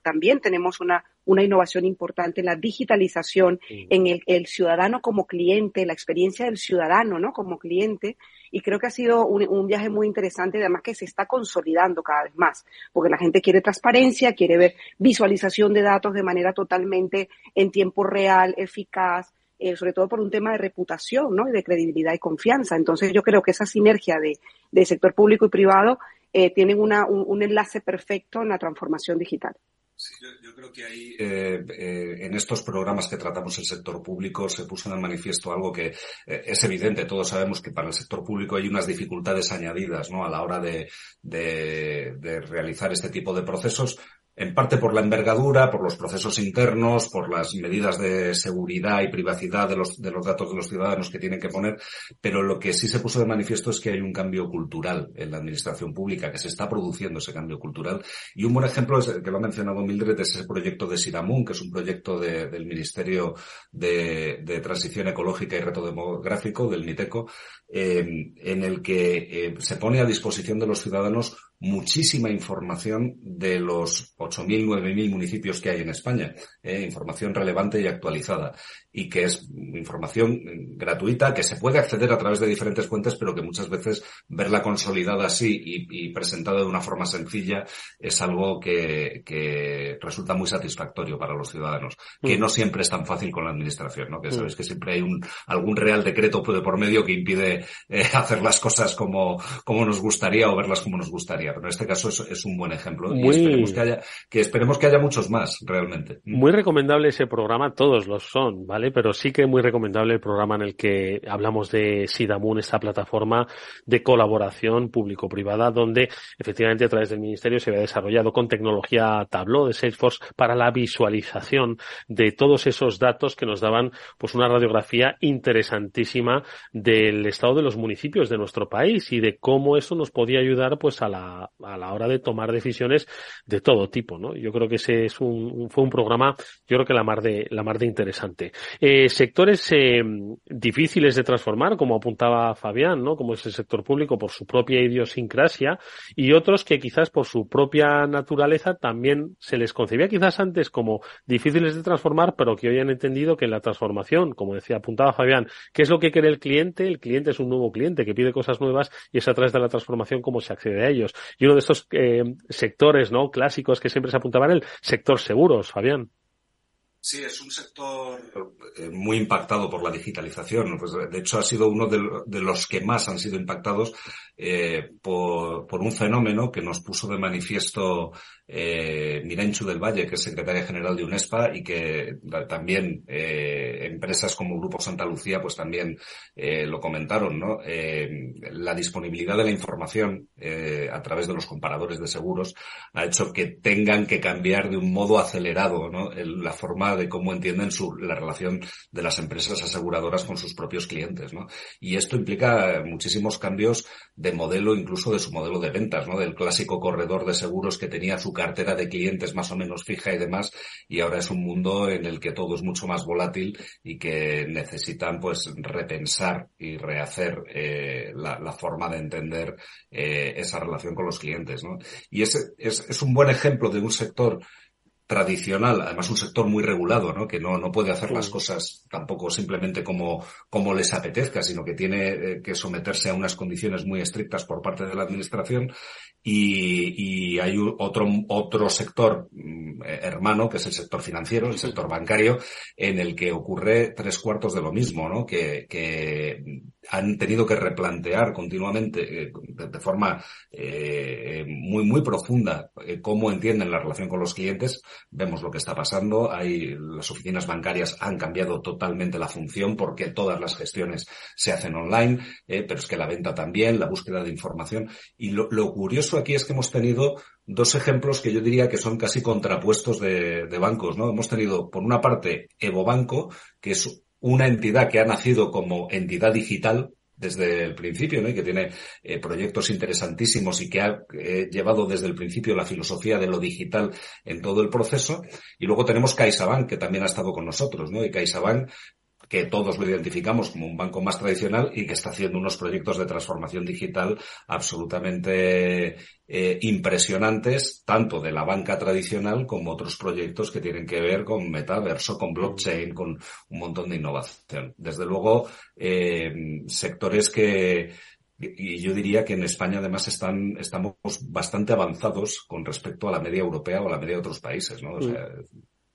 también tenemos una una innovación importante en la digitalización, en el, el, ciudadano como cliente, la experiencia del ciudadano, ¿no? Como cliente. Y creo que ha sido un, un viaje muy interesante, además que se está consolidando cada vez más, porque la gente quiere transparencia, quiere ver visualización de datos de manera totalmente en tiempo real, eficaz, eh, sobre todo por un tema de reputación, ¿no? Y de credibilidad y confianza. Entonces yo creo que esa sinergia de, de sector público y privado eh, tienen una, un, un enlace perfecto en la transformación digital. Sí, yo, creo que ahí, eh, eh, en estos programas que tratamos el sector público, se puso en el manifiesto algo que eh, es evidente. Todos sabemos que para el sector público hay unas dificultades añadidas, ¿no? A la hora de, de, de realizar este tipo de procesos en parte por la envergadura, por los procesos internos, por las medidas de seguridad y privacidad de los, de los datos de los ciudadanos que tienen que poner, pero lo que sí se puso de manifiesto es que hay un cambio cultural en la administración pública, que se está produciendo ese cambio cultural. Y un buen ejemplo es el que lo ha mencionado Mildred, es ese proyecto de Siramun, que es un proyecto del Ministerio de, Transición Ecológica y Reto Demográfico, del MITECO, eh, en el que eh, se pone a disposición de los ciudadanos muchísima información de los 8.000, 9.000 municipios que hay en España, eh, información relevante y actualizada y que es información gratuita que se puede acceder a través de diferentes fuentes, pero que muchas veces verla consolidada así y, presentada de una forma sencilla es algo que, que, resulta muy satisfactorio para los ciudadanos, que mm. no siempre es tan fácil con la administración, ¿no? Que mm. sabes que siempre hay un, algún real decreto por medio que impide eh, (laughs) hacer las cosas como, como nos gustaría o verlas como nos gustaría pero en este caso es, un buen ejemplo y esperemos que haya, que esperemos que haya muchos más realmente. Muy recomendable ese programa, todos los son, ¿vale? Pero sí que muy recomendable el programa en el que hablamos de Sidamun, esta plataforma de colaboración público-privada, donde efectivamente a través del Ministerio se había desarrollado con tecnología Tableau de Salesforce para la visualización de todos esos datos que nos daban pues una radiografía interesantísima del estado de los municipios de nuestro país y de cómo eso nos podía ayudar pues a la, a la hora de tomar decisiones de todo tipo, ¿no? Yo creo que ese es un, fue un programa, yo creo que la mar de, la mar de interesante. Eh, sectores eh, difíciles de transformar, como apuntaba Fabián, ¿no? Como es el sector público por su propia idiosincrasia y otros que quizás por su propia naturaleza también se les concebía quizás antes como difíciles de transformar, pero que hoy han entendido que la transformación, como decía, apuntaba Fabián, ¿qué es lo que quiere el cliente? El cliente es un nuevo cliente que pide cosas nuevas y es a través de la transformación cómo se accede a ellos. Y uno de estos eh, sectores, ¿no? Clásicos que siempre se apuntaban el sector seguros, Fabián. Sí, es un sector eh, muy impactado por la digitalización. Pues, de hecho, ha sido uno de, los que más han sido impactados eh, por, por, un fenómeno que nos puso de manifiesto eh, Mirenchu del Valle, que es secretaria general de UNESPA y que también eh, empresas como Grupo Santa Lucía pues también eh, lo comentaron, ¿no? Eh, la disponibilidad de la información eh, a través de los comparadores de seguros ha hecho que tengan que cambiar de un modo acelerado ¿no? la forma de cómo entienden su, la relación de las empresas aseguradoras con sus propios clientes, ¿no? Y esto implica muchísimos cambios de modelo, incluso de su modelo de ventas, ¿no? Del clásico corredor de seguros que tenía su cartera de clientes más o menos fija y demás, y ahora es un mundo en el que todo es mucho más volátil y que necesitan pues repensar y rehacer eh, la, forma de entender eh, esa relación con los clientes. ¿no? Y ese es, es un buen ejemplo de un sector tradicional, además un sector muy regulado, ¿no? que no, no puede hacer las cosas tampoco simplemente como, como les apetezca, sino que tiene eh, que someterse a unas condiciones muy estrictas por parte de la administración y, y hay otro, otro sector mm, hermano, que es el sector financiero, el sector bancario, en el que ocurre tres cuartos de lo mismo, ¿no? Que, que han tenido que replantear continuamente, eh, de, forma eh, muy, muy profunda, eh, cómo entienden la relación con los clientes. Vemos lo que está pasando. Hay, las oficinas bancarias han cambiado totalmente la función porque todas las gestiones se hacen online, pero es que la venta también, la búsqueda de información. Y lo, lo curioso aquí es que hemos tenido dos ejemplos que yo diría que son casi contrapuestos de, bancos, ¿no? Hemos tenido, por una parte, EvoBanco, que es una entidad que ha nacido como entidad digital, desde el principio, ¿no? Y que tiene eh, proyectos interesantísimos y que ha eh, llevado desde el principio la filosofía de lo digital en todo el proceso. Y luego tenemos CaixaBank, que también ha estado con nosotros, ¿no? Y CaixaBank que todos lo identificamos como un banco más tradicional y que está haciendo unos proyectos de transformación digital absolutamente eh, impresionantes, tanto de la banca tradicional como otros proyectos que tienen que ver con metaverso, con blockchain, con un montón de innovación. Desde luego, eh, sectores que, y yo diría que en España además están, estamos bastante avanzados con respecto a la media europea o a la media de otros países, ¿no? Sea,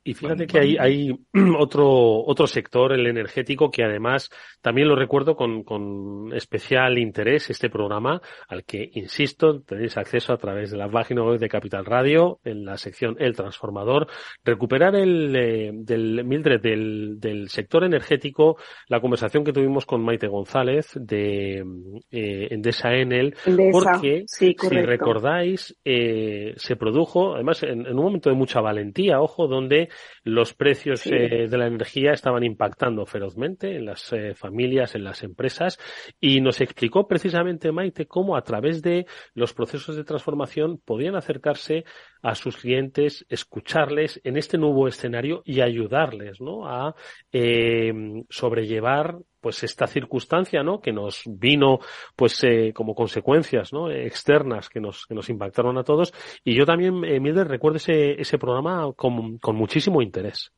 y fíjate que hay, hay (clears throat) otro, otro sector, el energético, que además también lo recuerdo con, con especial interés, este programa, al que, insisto, tenéis acceso a través de la página web de Capital Radio, en la sección El Transformador. Recuperar el, eh, del Mildred, del, del sector energético, la conversación que tuvimos con Maite González de eh, Endesa Enel, porque, si recordáis, eh, se produjo, además, en, en un momento de mucha valentía, ojo, donde los precios eh, de la energía estaban impactando ferozmente en las eh, familias, en las empresas, y nos explicó precisamente Maite cómo a través de los procesos de transformación podían acercarse a sus clientes, escucharles en este nuevo escenario y ayudarles ¿no? a eh, sobrellevar pues esta circunstancia no que nos vino pues eh, como consecuencias no externas que nos que nos impactaron a todos y yo también eh, recuerdo ese ese programa con, con muchísimo interés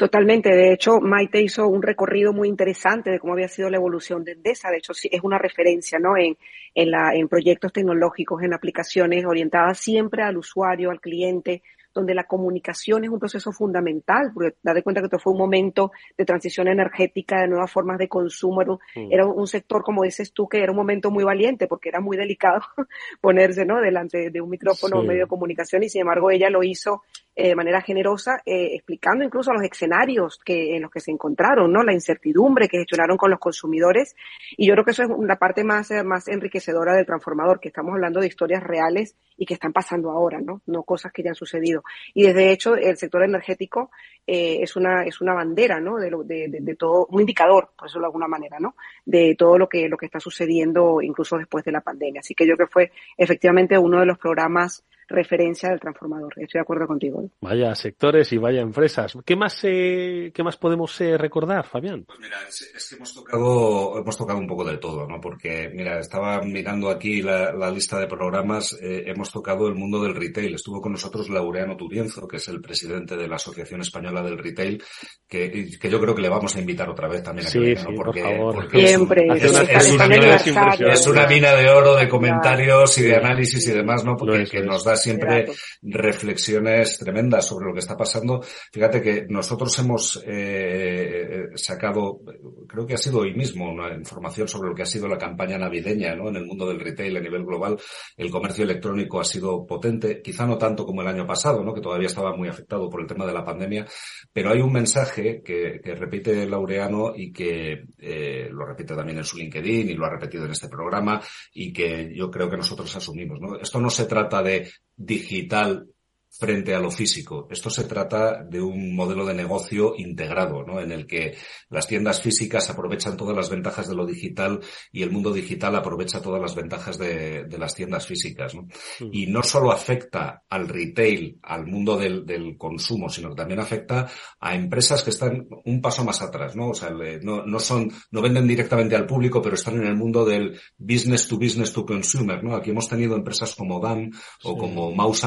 Totalmente. De hecho, Maite hizo un recorrido muy interesante de cómo había sido la evolución de Endesa. De hecho, sí, es una referencia, ¿no? En, en, la, en proyectos tecnológicos, en aplicaciones orientadas siempre al usuario, al cliente, donde la comunicación es un proceso fundamental, porque date cuenta que esto fue un momento de transición energética, de nuevas formas de consumo, era, un, sector, como dices tú, que era un momento muy valiente, porque era muy delicado (laughs) ponerse, ¿no? Delante de un micrófono o medio de comunicación, y sin embargo ella lo hizo eh, de manera generosa, eh, explicando incluso los escenarios que, en los que se encontraron, ¿no? La incertidumbre que gestionaron con los consumidores. Y yo creo que eso es la parte más, eh, más enriquecedora del transformador, que estamos hablando de historias reales y que están pasando ahora, ¿no? No cosas que ya han sucedido. Y desde hecho, el sector energético es una, es una bandera, ¿no? De, de, de, todo, un indicador, por eso de alguna manera, ¿no? De todo lo que, lo que está sucediendo incluso después de la pandemia. Así que yo creo que fue efectivamente uno de los programas referencia del transformador. Estoy de acuerdo contigo. ¿eh? Vaya sectores y vaya empresas. ¿Qué más, eh, qué más podemos eh, recordar, Fabián? Pues mira, es, que hemos tocado, hemos tocado un poco de todo, ¿no? Porque, mira, estaba mirando aquí la, lista de programas, hemos tocado el mundo del retail. Estuvo con nosotros Laureano Turienzo, que es el presidente de la Asociación Española del Retail, que, que yo creo que le vamos a invitar otra vez también a que sí, Porque, Siempre. Es, una, mina, de oro de comentarios y de análisis y demás, ¿no? Porque que nos da siempre reflexiones tremendas sobre lo que está pasando. Fíjate que nosotros hemos eh, sacado, creo que ha sido hoy mismo, una información sobre lo que ha sido la campaña navideña ¿no? en el mundo del retail a nivel global. El comercio electrónico ha sido potente, quizá no tanto como el año pasado, ¿no? que todavía estaba muy afectado por el tema de la pandemia, pero hay un mensaje que, repite Laureano y que eh, lo repite también en su LinkedIn y lo ha repetido en este programa y que yo creo que nosotros asumimos. ¿no? Esto no se trata de digital frente a lo físico. Esto se trata de un modelo de negocio integrado, ¿no? En el que las tiendas físicas aprovechan todas las ventajas de lo digital y el mundo digital aprovecha todas las ventajas de, las tiendas físicas, ¿no? Y no solo afecta al retail, al mundo del, consumo, sino que también afecta a empresas que están un paso más atrás, ¿no? O sea, no, no son, no venden directamente al público, pero están en el mundo del business to business to consumer, ¿no? Aquí hemos tenido empresas como DAM o como Mouse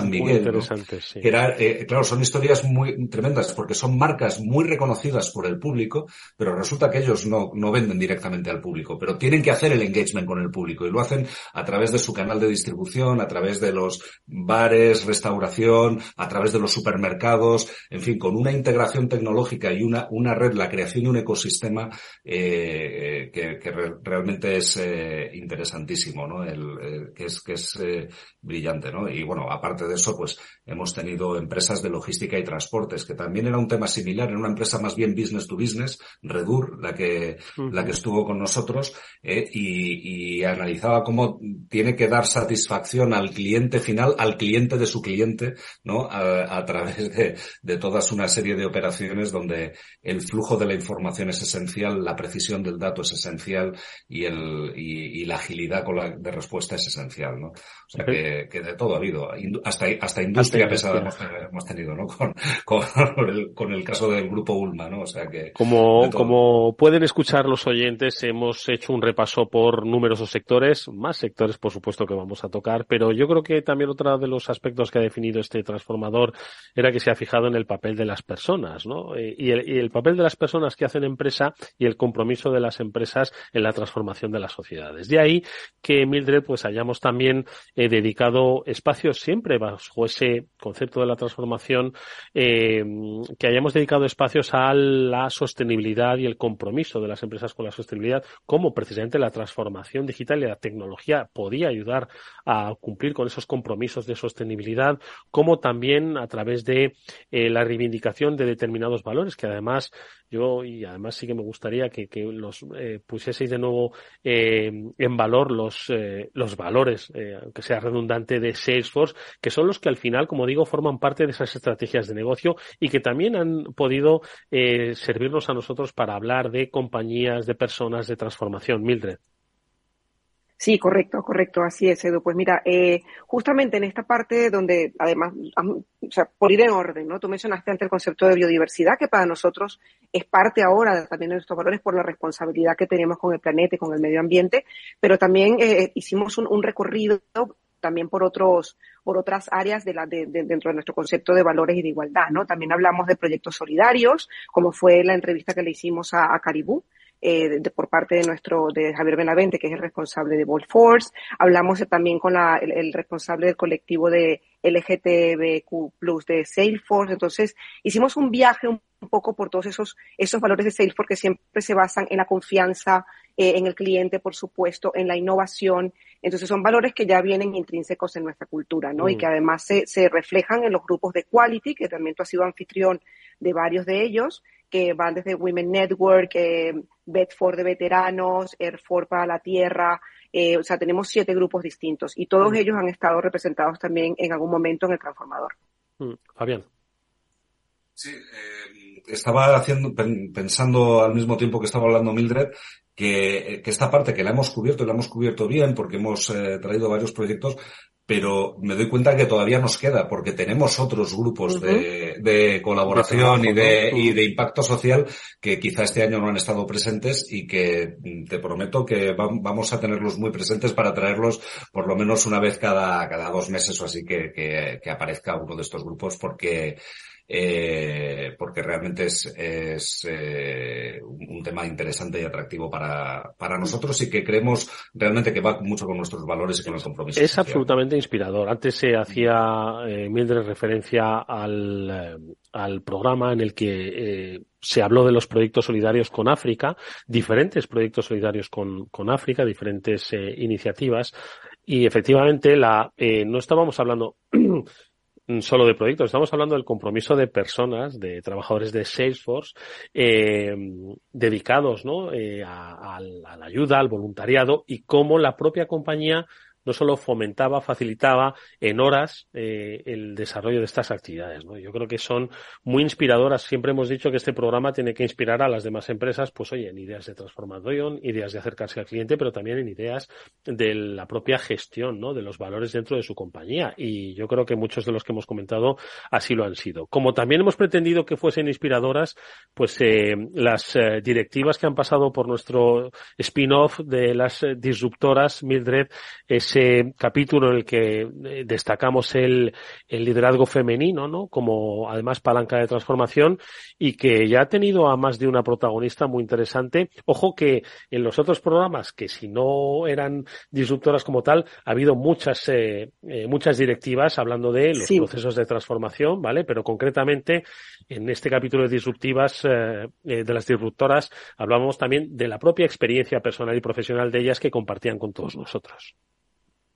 era, eh, claro, son historias muy tremendas porque son marcas muy reconocidas por el público, pero resulta que ellos no, no venden directamente al público, pero tienen que hacer el engagement con el público y lo hacen a través de su canal de distribución, a través de los bares, restauración, a través de los supermercados, en fin, con una integración tecnológica y una, una red, la creación de un ecosistema eh, que, que realmente es eh, interesantísimo, ¿no? El, que es, que es brillante, ¿no? Y bueno, aparte de eso, pues hemos tenido empresas de logística y transportes, que también era un tema similar, era una empresa más bien business to business, Redur, la que, la que estuvo con nosotros, eh, y, y, analizaba cómo tiene que dar satisfacción al cliente final, al cliente de su cliente, ¿no? A, a través de, de todas una serie de operaciones donde el flujo de la información es esencial, la precisión del dato es esencial y el, y, y la agilidad con la, de respuesta es esencial, ¿no? O sea que que, de todo ha habido. Hasta, hasta industria pesada hemos, tenido, ¿no? (laughs) Con, con, el, caso del grupo Ulma, ¿no? O sea que. Como, como pueden escuchar los oyentes, hemos hecho un repaso por numerosos sectores, más sectores, por supuesto, que vamos a tocar, pero yo creo que también otro de los aspectos que ha definido este transformador era que se ha fijado en el papel de las personas, ¿no? Eh, y el, y el papel de las personas que hacen empresa y el compromiso de las empresas en la transformación de las sociedades. De ahí que Mildred, pues hayamos también eh, dedicado espacios siempre bajo ese concepto de la transformación, eh, que hayamos dedicado espacios a la sostenibilidad y el compromiso de las empresas con la sostenibilidad, como precisamente la transformación digital y la tecnología podía ayudar a cumplir con esos compromisos de sostenibilidad, como también a través de eh, la reivindicación de determinados valores que además yo, y además sí que me gustaría que, que los eh, pusieseis de nuevo eh, en valor los, eh, los valores, eh, aunque sea redundante, de Salesforce, que son los que al final, como digo, forman parte de esas estrategias de negocio y que también han podido eh, servirnos a nosotros para hablar de compañías, de personas, de transformación. Mildred. Sí, correcto, correcto, así es, Edu. Pues mira, eh, justamente en esta parte donde, además, o sea, por ir en orden, ¿no? Tú mencionaste antes el concepto de biodiversidad, que para nosotros es parte ahora también de nuestros valores por la responsabilidad que tenemos con el planeta y con el medio ambiente, pero también eh, hicimos un, recorrido también por otros por otras áreas de la, de, dentro de nuestro concepto de valores y de igualdad, ¿no? También hablamos de proyectos solidarios, como fue la entrevista que le hicimos a, a Caribú, eh, de, por parte de nuestro, de Javier Benavente, que es el responsable de Bolt Force. Hablamos también con la, el, responsable del colectivo de LGTBQ Plus de Salesforce. Entonces, hicimos un viaje un, poco por todos esos, esos valores de Salesforce que siempre se basan en la confianza, eh, en el cliente, por supuesto, en la innovación. Entonces, son valores que ya vienen intrínsecos en nuestra cultura, ¿no? Y mm. que además se, se reflejan en los grupos de Quality, que también tú has sido anfitrión de varios de ellos, que van desde Women Network, eh, Bedford de veteranos, Airford para la tierra, eh, o sea, tenemos siete grupos distintos y todos mm. ellos han estado representados también en algún momento en el transformador. Mm. Fabián. Sí, eh, estaba haciendo, pensando al mismo tiempo que estaba hablando Mildred, que, que, esta parte que la hemos cubierto y la hemos cubierto bien porque hemos eh, traído varios proyectos, pero me doy cuenta que todavía nos queda, porque tenemos otros grupos de, de, colaboración y, de, y de impacto social que quizá este año no han estado presentes y que mm, te prometo que vamos a tenerlos muy presentes para traerlos por lo menos una vez cada, cada dos meses o así que, que, que aparezca uno de estos grupos, porque eh, porque realmente es, es eh, un, tema interesante y atractivo para, para nosotros y que creemos realmente que va mucho con nuestros valores y con los compromisos. Es absolutamente inspirador. Antes se hacía, eh, Mildred, referencia al, eh, al programa en el que eh, se habló de los proyectos solidarios con África, diferentes proyectos solidarios con, con África, diferentes eh, iniciativas. Y efectivamente, la, eh, no estábamos hablando (clears throat) solo de proyectos, estamos hablando del compromiso de personas, de trabajadores de Salesforce, eh, dedicados ¿no? Eh, a, a, la ayuda, al voluntariado y cómo la propia compañía no solo fomentaba, facilitaba en horas eh, el desarrollo de estas actividades. ¿no? Yo creo que son muy inspiradoras. Siempre hemos dicho que este programa tiene que inspirar a las demás empresas, pues oye, en ideas de transformación, ideas de acercarse al cliente, pero también en ideas de la propia gestión, ¿no? De los valores dentro de su compañía. Y yo creo que muchos de los que hemos comentado así lo han sido. Como también hemos pretendido que fuesen inspiradoras, pues eh, las eh, directivas que han pasado por nuestro spin-off de las eh, disruptoras, Mildred, es ese capítulo en el que eh, destacamos el, el liderazgo femenino, ¿no? Como además palanca de transformación y que ya ha tenido a más de una protagonista muy interesante. Ojo que en los otros programas, que si no eran disruptoras como tal, ha habido muchas, eh, eh, muchas directivas hablando de los procesos de transformación, ¿vale? Pero concretamente en este capítulo de disruptivas, de las disruptoras, hablamos también de la propia experiencia personal y profesional de ellas que compartían con todos nosotros.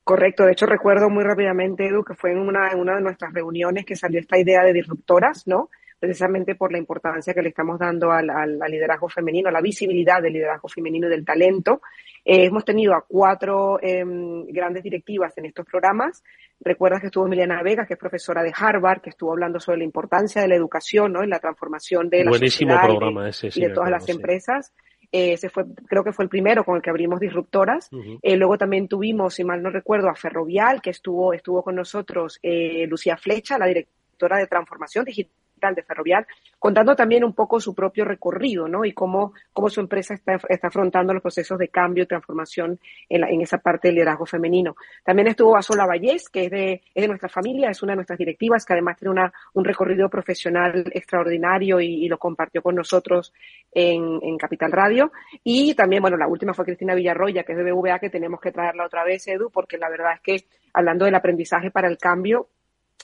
Correcto, de hecho recuerdo muy rápidamente, Edu, que fue en una, en una de nuestras reuniones que salió esta idea de disruptoras, ¿no? Precisamente por la importancia que le estamos dando al, al, liderazgo femenino, a la visibilidad del liderazgo femenino y del talento. Eh, hemos tenido a cuatro eh, grandes directivas en estos programas. Recuerdas que estuvo Emiliana Vega, que es profesora de Harvard, que estuvo hablando sobre la importancia de la educación, ¿no? En la transformación de la Buenísimo programa ese, y de todas las empresas. Ese fue, creo que fue el primero con el que abrimos disruptoras. eh, luego también tuvimos, si mal no recuerdo, a Ferrovial, que estuvo, estuvo con nosotros eh, Lucía Flecha, la directora de transformación digital de Ferrovial, contando también un poco su propio recorrido, ¿no? Y cómo, cómo su empresa está, está afrontando los procesos de cambio y transformación en, la, en esa parte del liderazgo femenino. También estuvo Asola Vallés, que es de, es de nuestra familia, es una de nuestras directivas, que además tiene una, un recorrido profesional extraordinario y, y lo compartió con nosotros en, en, Capital Radio. Y también, bueno, la última fue Cristina Villarroya, que es de BVA, que tenemos que traerla otra vez, Edu, porque la verdad es que hablando del aprendizaje para el cambio,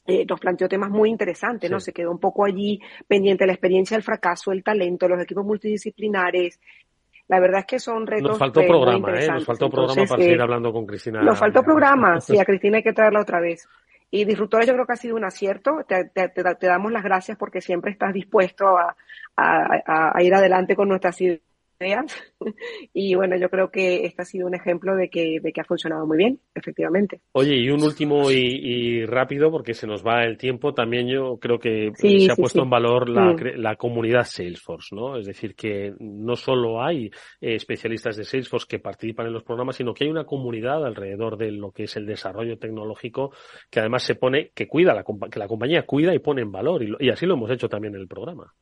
eh, nos planteó temas muy interesantes, ¿no? Se quedó un poco allí pendiente la experiencia del fracaso, el talento, los equipos multidisciplinares. La verdad es que son retos. Nos faltó programa, ¿eh? Nos faltó programa para seguir hablando con Cristina. Nos faltó programa, (laughs) sí, a Cristina hay que traerla otra vez. Y Disruptora yo creo que ha sido un acierto. Te, te, te, damos las gracias porque siempre estás dispuesto a, a, a ir adelante con nuestras ideas (laughs) y bueno, yo creo que este ha sido un ejemplo de que, de que ha funcionado muy bien, efectivamente. Oye, y un último y, y rápido, porque se nos va el tiempo, también yo creo que sí, se ha sí, puesto sí. en valor la, mm. la, comunidad Salesforce, ¿no? Es decir, que no solo hay eh, especialistas de Salesforce que participan en los programas, sino que hay una comunidad alrededor de lo que es el desarrollo tecnológico que además se pone, que cuida, la, que la compañía cuida y pone en valor, y, lo, y así lo hemos hecho también en el programa.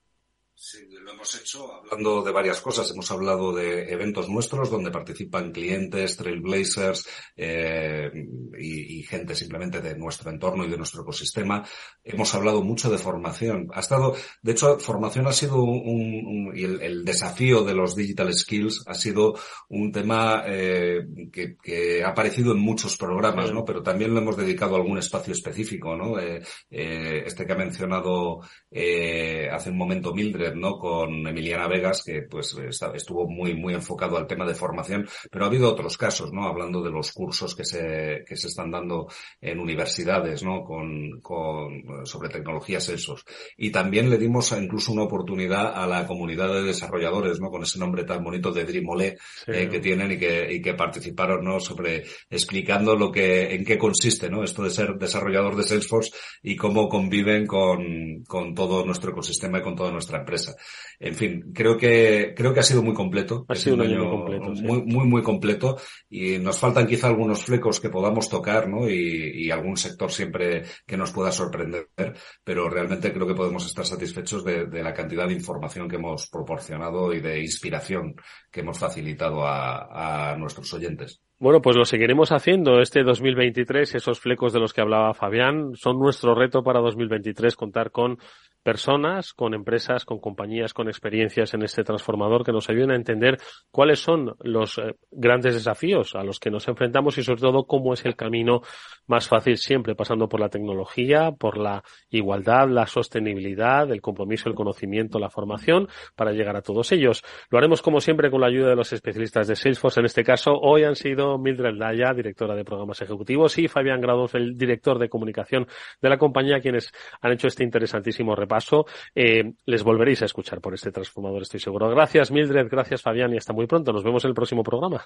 Sí, lo hemos hecho hablando de varias cosas. Hemos hablado de eventos nuestros donde participan clientes, trailblazers eh, y, y, gente simplemente de nuestro entorno y de nuestro ecosistema. Hemos hablado mucho de formación. Ha estado, de hecho, formación ha sido un, un y el, el, desafío de los digital skills ha sido un tema eh, que, que, ha aparecido en muchos programas, ¿no? Pero también lo hemos dedicado a algún espacio específico, ¿no? Eh, este que ha mencionado hace un momento Mildred, ¿no? Con Emiliana Vegas, que pues estuvo muy, muy enfocado al tema de formación, pero ha habido otros casos, ¿no? Hablando de los cursos que se, que se están dando en universidades, ¿no? Con, con, sobre tecnologías esos. Y también le dimos incluso una oportunidad a la comunidad de desarrolladores, ¿no? Con ese nombre tan bonito de Dreamolé sí. eh, que tienen y que, y que participaron, ¿no? Sobre explicando lo que, en qué consiste, ¿no? Esto de ser desarrollador de Salesforce y cómo conviven con, con todo nuestro ecosistema y con toda nuestra empresa. En fin, creo que, creo que ha sido muy completo. Ha sido un año, muy completo. Sí. Muy, muy, muy completo. Y nos faltan quizá algunos flecos que podamos tocar, ¿no? Y, y algún sector siempre que nos pueda sorprender. Pero realmente creo que podemos estar satisfechos de, de la cantidad de información que hemos proporcionado y de inspiración que hemos facilitado a, a nuestros oyentes. Bueno, pues lo seguiremos haciendo este 2023. Esos flecos de los que hablaba Fabián son nuestro reto para 2023, contar con personas, con empresas, con compañías, con experiencias en este transformador que nos ayuden a entender cuáles son los eh, grandes desafíos a los que nos enfrentamos y sobre todo cómo es el camino más fácil siempre pasando por la tecnología, por la igualdad, la sostenibilidad, el compromiso, el conocimiento, la formación para llegar a todos ellos. Lo haremos como siempre con la ayuda de los especialistas de Salesforce. En este caso, hoy han sido Mildred Daya, directora de programas ejecutivos, y Fabián Grados, el director de comunicación de la compañía, quienes han hecho este interesantísimo repaso. Eh, les volveréis a escuchar por este transformador, estoy seguro. Gracias, Mildred, gracias, Fabián, y hasta muy pronto. Nos vemos en el próximo programa.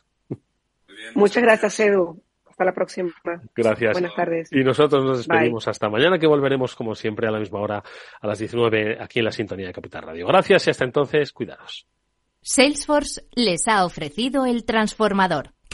Muchas gracias, Edu. Hasta la próxima. Gracias. Buenas tardes. Y nosotros nos despedimos Bye. hasta mañana, que volveremos, como siempre, a la misma hora, a las 19, aquí en la sintonía de Capital Radio. Gracias y hasta entonces, cuidados. Salesforce les ha ofrecido el transformador.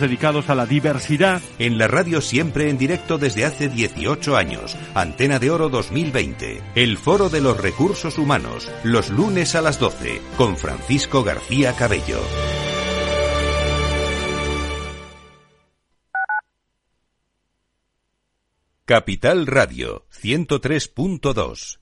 dedicados a la diversidad. En la radio siempre en directo desde hace 18 años. Antena de Oro 2020. El Foro de los Recursos Humanos. Los lunes a las 12. Con Francisco García Cabello. Capital Radio 103.2